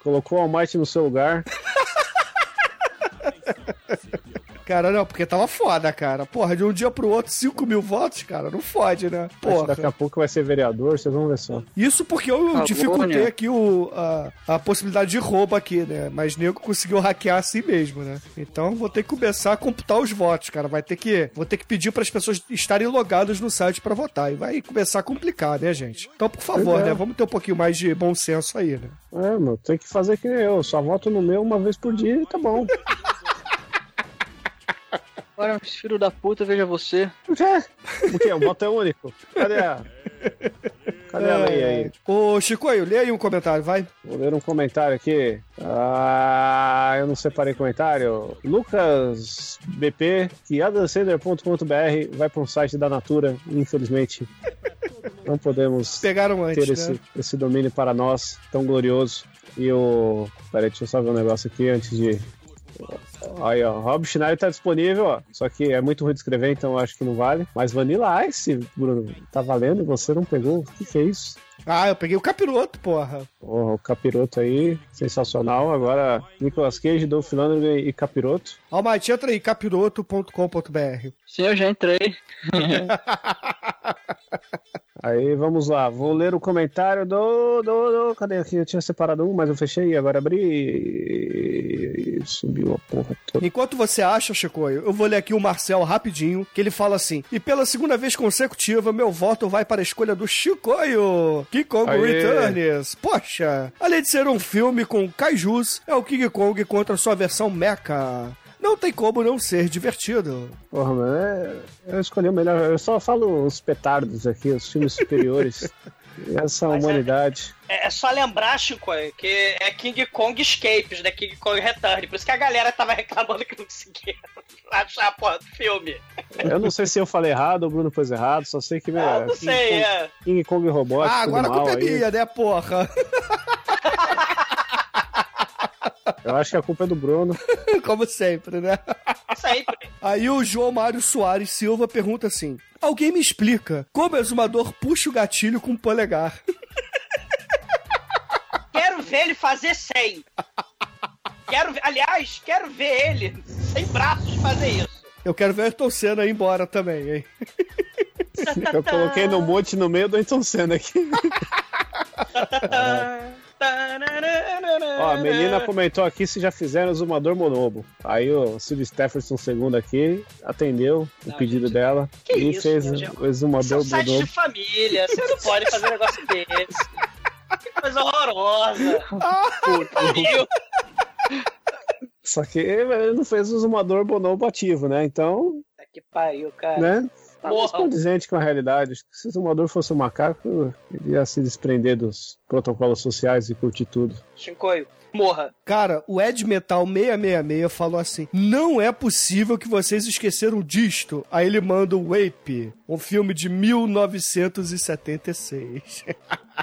colocou o Almighty no seu lugar. Cara, não, porque tava foda, cara. Porra, de um dia pro outro, 5 mil votos, cara, não fode, né? Acho que Porra. daqui a pouco vai ser vereador, vocês vão ver só. Isso porque eu Acabou, dificultei aqui o, a, a possibilidade de roubo aqui, né? Mas nego conseguiu hackear assim mesmo, né? Então vou ter que começar a computar os votos, cara. Vai ter que. Vou ter que pedir para as pessoas estarem logadas no site para votar. E vai começar a complicar, né, gente? Então, por favor, é. né? Vamos ter um pouquinho mais de bom senso aí, né? É, meu, tem que fazer que nem eu. Só voto no meu uma vez por dia e tá bom. Agora, filho da puta, veja você. O quê? O voto é único? Cadê a. Cadê a lei aí? Ô, Chicoio, lê aí um comentário, vai. Vou ler um comentário aqui. Ah, eu não separei comentário. Lucas BP, que adanceder.com.br vai para um site da Natura. Infelizmente, não podemos Pegaram antes, ter esse, né? esse domínio para nós, tão glorioso. E o. Peraí, deixa eu só ver um negócio aqui antes de. Aí, ó, Rob Schneider tá disponível, ó. Só que é muito ruim de escrever, então eu acho que não vale. Mas Vanilla Ice, Bruno, tá valendo e você não pegou? O que, que é isso? Ah, eu peguei o capiroto, porra. Porra, o Capiroto aí, sensacional. Agora, Nicolas Cage, Dolph Lundgren e Capiroto. Almighty, entra aí, capiroto.com.br. Sim, eu já entrei. Aí, vamos lá. Vou ler o comentário do... do, do cadê aqui? Eu tinha separado um, mas eu fechei e agora abri. Subiu a porra toda. Enquanto você acha, Chicoio, eu vou ler aqui o Marcel rapidinho, que ele fala assim: E pela segunda vez consecutiva, meu voto vai para a escolha do Chicoio. King Kong Aê. Returns. Poxa, além de ser um filme com kaijus, é o King Kong contra sua versão mecha. Não tem como não ser divertido. Porra, mano, é- eu escolhi o melhor. Eu só falo os petardos aqui, os filmes superiores. Essa humanidade. É, é só lembrar, Chico, que é King Kong Escapes, né? King Kong Return. Por isso que a galera tava reclamando que não conseguia achar a porra do filme. Eu não sei se eu falei errado ou o Bruno pôs errado, só sei que meu, Ah, não King sei, Kong, é. King Kong Robótico. ah, agora a culpa é minha, né, porra? Eu acho que a culpa é do Bruno. Como sempre, né? Sempre. Aí o João Mário Soares Silva pergunta assim: Alguém me explica como o exumador puxa o gatilho com o polegar? Quero ver ele fazer 100. Quero ver, aliás, quero ver ele sem braços fazer isso. Eu quero ver o Ayrton Senna ir embora também, hein? Eu coloquei no monte no meio do Ayrton Senna aqui. Ó, a Melina comentou aqui se já fizeram o Zumador Monobo. Aí o Silvio Stefferson II aqui atendeu o pedido dela que e isso, fez gente? o Exumador São sites de Monobo. família, você não pode fazer um negócio desse. Que coisa horrorosa. Puta. Só que ele não fez o Zumador Bonobo ativo, né? Então, Puta Que pariu, cara. né? Tá mais Porra. condizente com a realidade. Se o Zumador fosse um macaco, ele ia se desprender dos protocolos sociais e curtir tudo. Shinkoio, morra. Cara, o Ed Metal 666 falou assim: Não é possível que vocês esqueceram disto. Aí ele manda o Wape, um filme de 1976.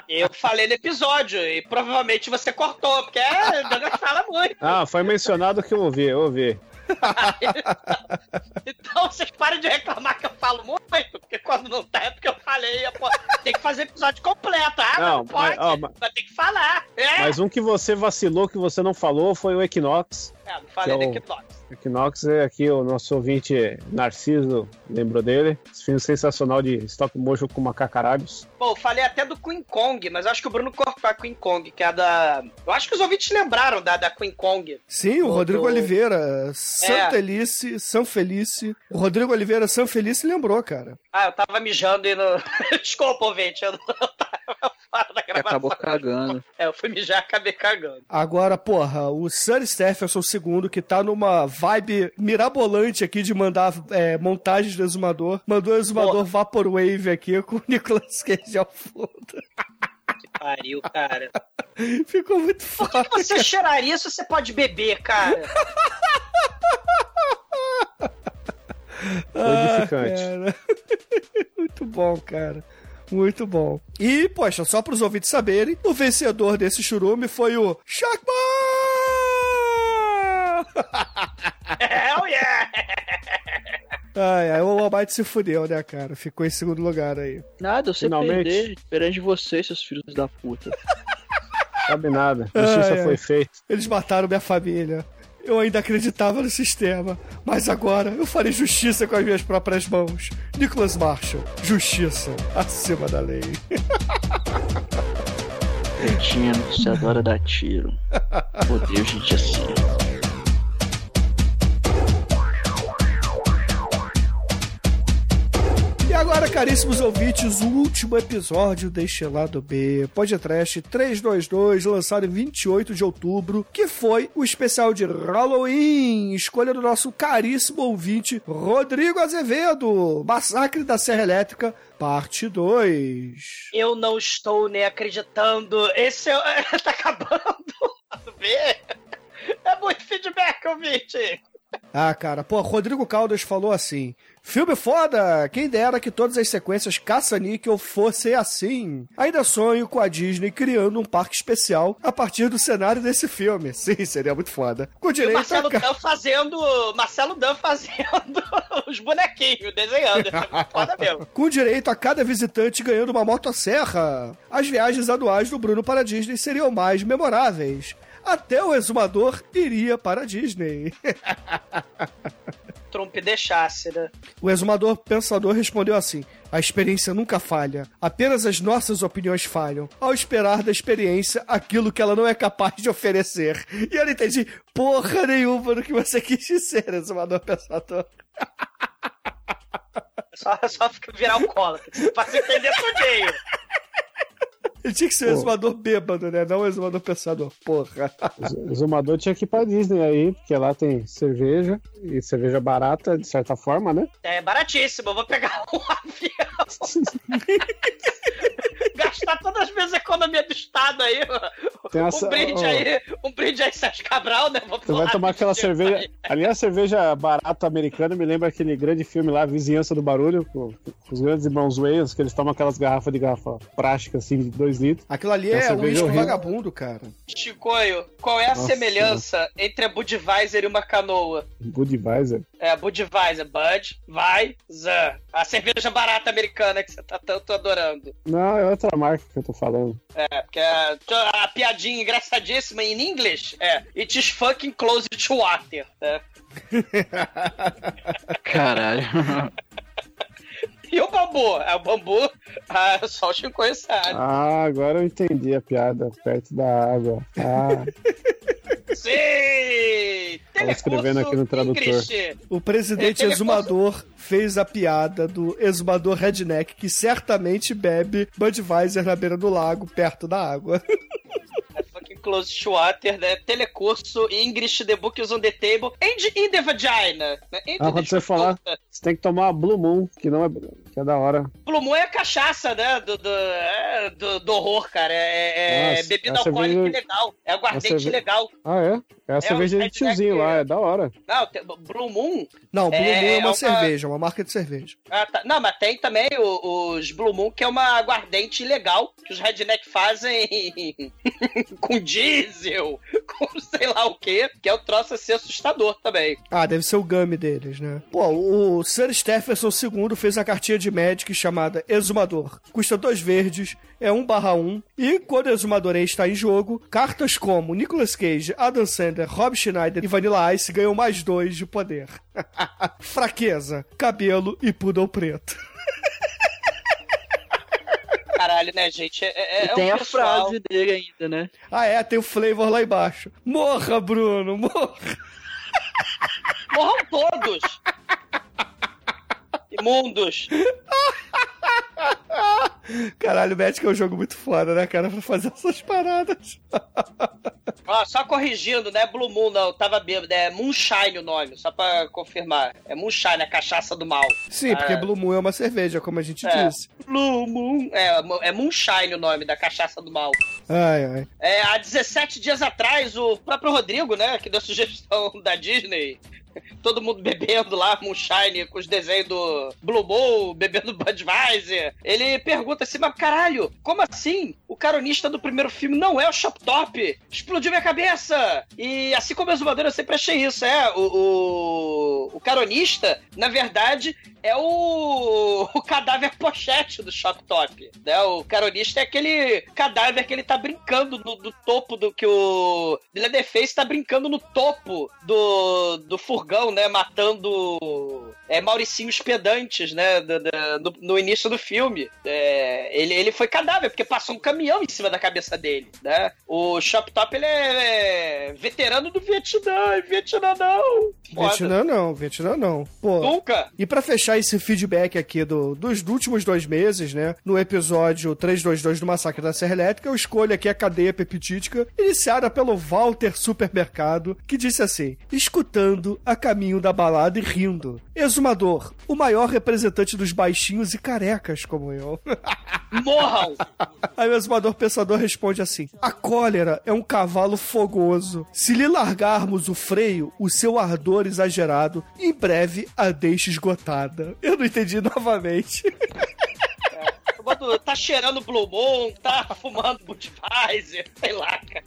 Eu falei no episódio e provavelmente você cortou, porque é, fala muito. Ah, foi mencionado que eu ouvi, eu ouvi. Então vocês parem de reclamar que eu falo muito, porque quando não tá é porque eu falei, pô, tem que fazer episódio completo. Ah, Não, não, pode, mas- ó, mas- ter que falar. É, Mas um que você vacilou, que você não falou, foi o Equinox. É, não falei que é do o- Equinox. Equinox é aqui o nosso ouvinte Narciso, lembrou dele? Esse filme sensacional de stop motion com macacaralhos. Pô, falei até do Queen Kong, mas eu acho que o Bruno cortou a Queen Kong, que é a da. Eu acho que os ouvintes lembraram da, da Queen Kong. Sim, o Do- Rodrigo do- Oliveira, Santelice, São Felice. O Rodrigo Oliveira, São Felice lembrou, cara. Ah, eu tava mijando e no. Desculpa, ouvinte, eu não tava fora da gravação. Acabou cagando. É, eu fui mijar e acabei cagando. Agora, porra, o Sunny Stephenson II, que tá numa vibe mirabolante aqui de mandar é, montagens do exumador, mandou o exumador Vaporwave aqui com o Nicolas Cage ao fundo. Pariu, cara. Ficou muito foda. Por que você cheiraria se você pode beber, cara? Ah, edificante. cara. Muito bom, cara. Muito bom. E, poxa, só para os ouvintes saberem, o vencedor desse churume foi o Sharkman! Hell yeah! Ai, ai, o Almighty se fudeu, né, cara? Ficou em segundo lugar aí. Nada, eu sei Finalmente. perder perante vocês, seus filhos da puta. Sabe nada. Justiça Ai, ai. foi feita. Eles mataram minha família. Eu ainda acreditava no sistema, mas agora eu farei justiça com as minhas próprias mãos. Nicholas Marshall, justiça acima da lei. Cretino, você adora dar tiro. Odeio gente assim. Agora, caríssimos ouvintes, o último episódio deste lado B, Podcast 322, lançado em 28 de outubro, que foi o especial de Halloween, escolha do nosso caríssimo ouvinte Rodrigo Azevedo, Massacre da Serra Elétrica, parte 2. Eu não estou nem acreditando. Esse é... tá acabando. Vê? É muito feedback, ouvinte. Ah, cara, pô, Rodrigo Caldas falou assim: Filme foda! Quem dera que todas as sequências caça-níquel fossem assim. Ainda sonho com a Disney criando um parque especial a partir do cenário desse filme. Sim, seria muito foda. Com E o direito Marcelo a... Dan fazendo. Marcelo Dan fazendo os bonequinhos, desenhando. É foda mesmo. Com direito a cada visitante ganhando uma motosserra. As viagens anuais do Bruno para a Disney seriam mais memoráveis. Até o exumador iria para a Disney. Deixasse, né? O exumador pensador respondeu assim: A experiência nunca falha, apenas as nossas opiniões falham, ao esperar da experiência aquilo que ela não é capaz de oferecer. E eu não entendi porra nenhuma do que você quis dizer, exumador pensador. Só, só fica virar alcoólatra. Pra se entender tudinho. Ele tinha que ser o exumador bêbado, né? Não o exumador pensador. Porra. O Zumador tinha que ir pra Disney aí, porque lá tem cerveja, e cerveja barata, de certa forma, né? É baratíssimo. Eu vou pegar um avião. Gastar todas as minhas economias do Estado aí. Tem Um essa- brinde ó. aí. Um brinde aí, Sérgio Cabral, né? Vou Você vai tomar aquela cerveja. Aliás, cerveja barata americana me lembra aquele grande filme lá, Vizinhança do Barulho, com, com os grandes irmãos Wayans, que eles tomam aquelas garrafas de garrafa prática, assim, de 2 litros. Aquilo ali é risco horrível. vagabundo, cara. Chicoio, qual é a Nossa. semelhança entre a Budweiser e uma canoa? Budweiser. É, Budweiser, Bud, vai, Zan. A cerveja barata americana que você tá tanto adorando. Não, é outra marca que eu tô falando. É, porque a, a piadinha engraçadíssima em inglês é It is fucking close to water. né? Caralho. E o bambu? É o bambu, ah, só o Chicoio sabe. Ah, agora eu entendi a piada, perto da água. Ah, Sim! Tava escrevendo aqui no tradutor. English. O presidente É, exumador fez a piada do exumador redneck que certamente bebe Budweiser na beira do lago, perto da água. Fucking close to water, né? Telecurso English, the book is on the table, and in the vagina. Né? And ah, quando você falar, você tem que tomar Blue Moon, que não é, que é da hora. Blue Moon é cachaça, né? Do, do, é, do, do horror, cara. É, é Nossa, bebida é alcoólica cerveja- ilegal. É aguardente cerve- ilegal. Ah, é? É a É, cerveja o de tiozinho lá, é da hora. Não, tem- Blue Moon. Não, Blue É, Moon é uma, é uma- cerveja, uma marca de cerveja. Ah, tá. Não, mas tem também o- os Blue Moon, que é uma aguardente ilegal que os redneck fazem com diesel, com sei lá o que, que é o troço assim assustador também. Ah, deve ser o game deles, né? Pô, o Sir Stephenson II fez a cartinha de Magic chamada Exumador. Custa dois verdes, é 1 barra 1. E quando o Exumador está em jogo, cartas como Nicolas Cage, Adam Sandler, Rob Schneider e Vanilla Ice ganham mais dois de poder. Fraqueza, cabelo e poodle preto. Caralho, né, gente? É, é, E é tem um a pessoal- frase dele ainda, né? Ah, é, tem o flavor lá embaixo. Morra, Bruno, morra. Morram todos! Imundos! Caralho, Magic é um jogo muito foda, né, cara, pra fazer essas paradas. Ó, só corrigindo, não é Blue Moon, não. Tava bêbado. É Moonshine o nome, só pra confirmar. É Moonshine, a cachaça do mal. Sim, porque Ah, Blue Moon é uma cerveja, como a gente É. disse. Blue Moon. É, é Moonshine o nome da cachaça do mal. Ai, ai. É, há 17 dias atrás, o próprio Rodrigo, né, que deu a sugestão da Disney, todo mundo bebendo lá Moonshine com os desenhos do Blue Moon, bebendo Budweiser, ele pergunta assim, mas caralho, como assim? O caronista do primeiro filme não é o Shop Top? Explodiu minha cabeça! E assim como exumador, eu sempre achei isso, é, o, o, o caronista, na verdade, é o, o cadáver pochete do Shock Top. Né? O caronista é aquele cadáver que ele tá brincando no, do topo do que o Leatherface tá brincando no topo do, do furgão, né? Matando é, Mauricinhos pedantes, né? do- do- no, no início do filme. É, ele, ele foi cadáver, porque passou um caminhão em cima da cabeça dele, né? O Shop Top, ele é veterano do Vietnã. Vietnã não! Foda. Vietnã não, Vietnã não. Pô. Nunca! E pra fechar esse feedback aqui do, dos últimos dois meses, né? No episódio 322 do Massacre da Serra Elétrica, eu escolho aqui a cadeia peptídica, iniciada pelo Walter Supermercado, que disse assim: escutando a caminho da balada e rindo. Exumador, o maior representante dos baixinhos e carecas como eu. Morram! Aí o exumador pensador responde assim: A cólera é um cavalo fogoso. Se lhe largarmos o freio, o seu ardor exagerado, em breve a deixa esgotada. Eu não entendi novamente. Boto, tá cheirando Blue Moon, tá fumando Budweiser, sei lá, cara.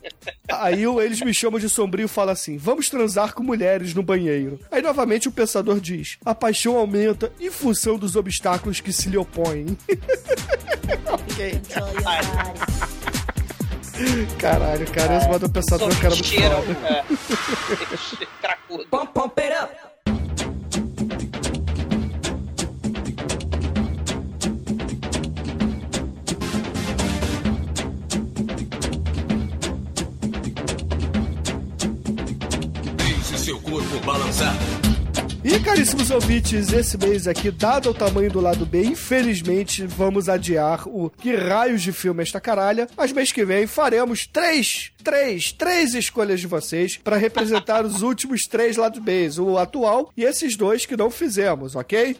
Aí eles me chamam de sombrio e fala assim: Vamos transar com mulheres no banheiro. Aí novamente o pensador diz: A paixão aumenta em função dos obstáculos que se lhe opõem. ok. Caralho, cara, esse modo pensador é cara muito Cheiram, foda. é. Cracudo. Pump it seu corpo balançar. E caríssimos ouvintes, esse mês aqui, dado o tamanho do lado B, infelizmente vamos adiar o Que Raios de Filme é Esta Caralha, mas mês que vem faremos três, três, três escolhas de vocês para representar os últimos três lados B, o atual e esses dois que não fizemos, ok?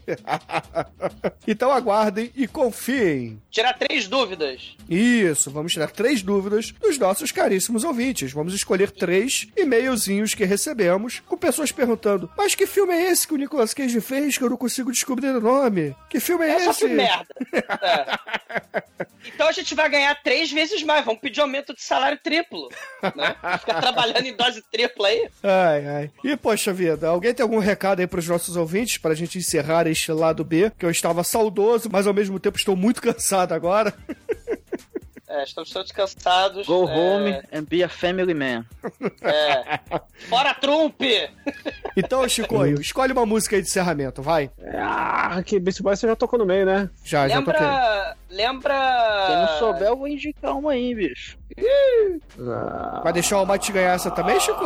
então aguardem e confiem. Tirar três dúvidas. Isso, vamos tirar três dúvidas dos nossos caríssimos ouvintes. Vamos escolher três e-mailzinhos que recebemos com pessoas perguntando: Mas que filme é esse que o Nicolas Cage fez que eu não consigo descobrir o nome? Que filme é, É só esse? que merda. É. Então a gente vai ganhar três vezes mais. Vamos pedir aumento de salário triplo. Né? Ficar trabalhando em dose tripla aí. Ai, ai. E, poxa vida, alguém tem algum recado aí pros nossos ouvintes pra gente encerrar este lado B? Que eu estava saudoso, mas ao mesmo tempo estou muito cansado agora. É, estamos todos cansados. Go é, home and be a family man. É. Fora Trump! Então, Chico, escolhe uma música aí de encerramento, vai. Ah, que Beast Boys você já tocou no meio, né? Já, já toquei. Lembra. Lembra. Quem não souber, eu vou indicar uma aí, bicho. Vai deixar o Almighty ganhar essa também, Chico?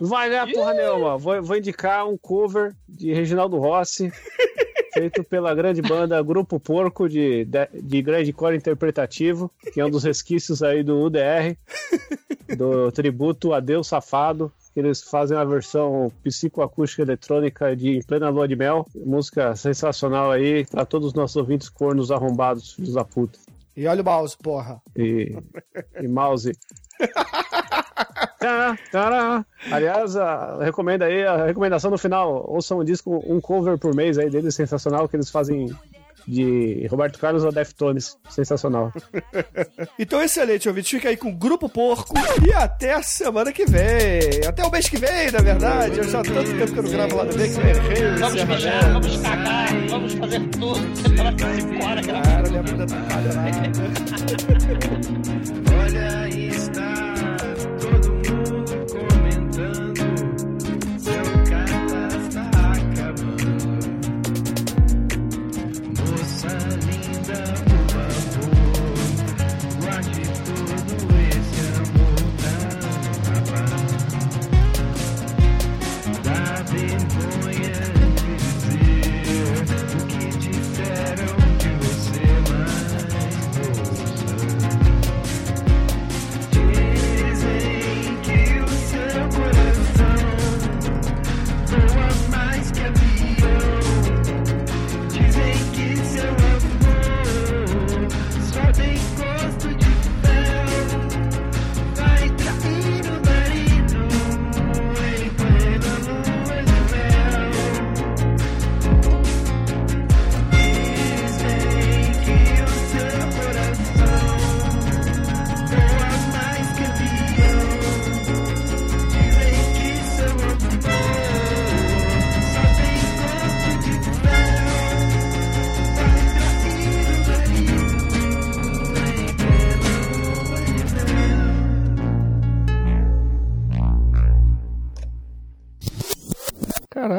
Vai ganhar porra nenhuma. Vou, vou indicar um cover de Reginaldo Rossi, feito pela grande banda Grupo Porco de, de, de grande core interpretativo, que é um dos resquícios aí do UDR, do tributo a Deus Safado. que Eles fazem uma versão psicoacústica eletrônica de Em Plena Lua de Mel. Música sensacional aí para todos os nossos ouvintes cornos arrombados, filhos da puta. E olha o mouse, porra. E, e mouse. Aliás, a, recomenda aí, a recomendação no final, ouçam um disco, um cover por mês aí deles, sensacional, que eles fazem de Roberto Carlos ou Deftones, sensacional. Então, excelente, ouvinte. Fica aí com o Grupo Porco e até a semana que vem. Até o mês que vem, na verdade. Eu já tanto tempo que eu não gravo lá no meio que o Vamos mijar, vamos cagar, vamos fazer tudo. Você fala que se fora, cara. Cara, minha bunda tá.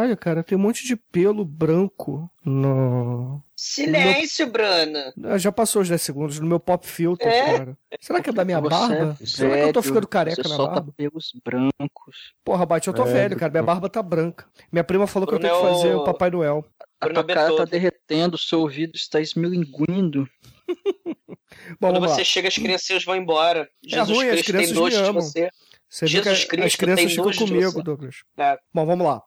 Olha, cara, tem um monte de pelo branco no. Silêncio, Bruno. Ah, Já passou os 10 segundos no meu pop filter, É? cara. Será que é da minha Você barba? é Será que eu tô velho, ficando careca você na solta barba? pelos brancos. Porra, Bate, eu tô É, velho, cara. Minha barba tá branca. Minha prima falou que eu Bruno tenho que é fazer o Papai Noel. A Bruno tua cara tá derretendo, seu ouvido está esmilinguindo. Bom, Quando vamos lá. você chega, as crianças vão embora. Jesus ruim, as Cristo tem crianças nojo me de amam. você. Você vê Jesus que a- as Cristo crianças tem ficam nojo comigo. Douglas. É. Bom, vamos lá.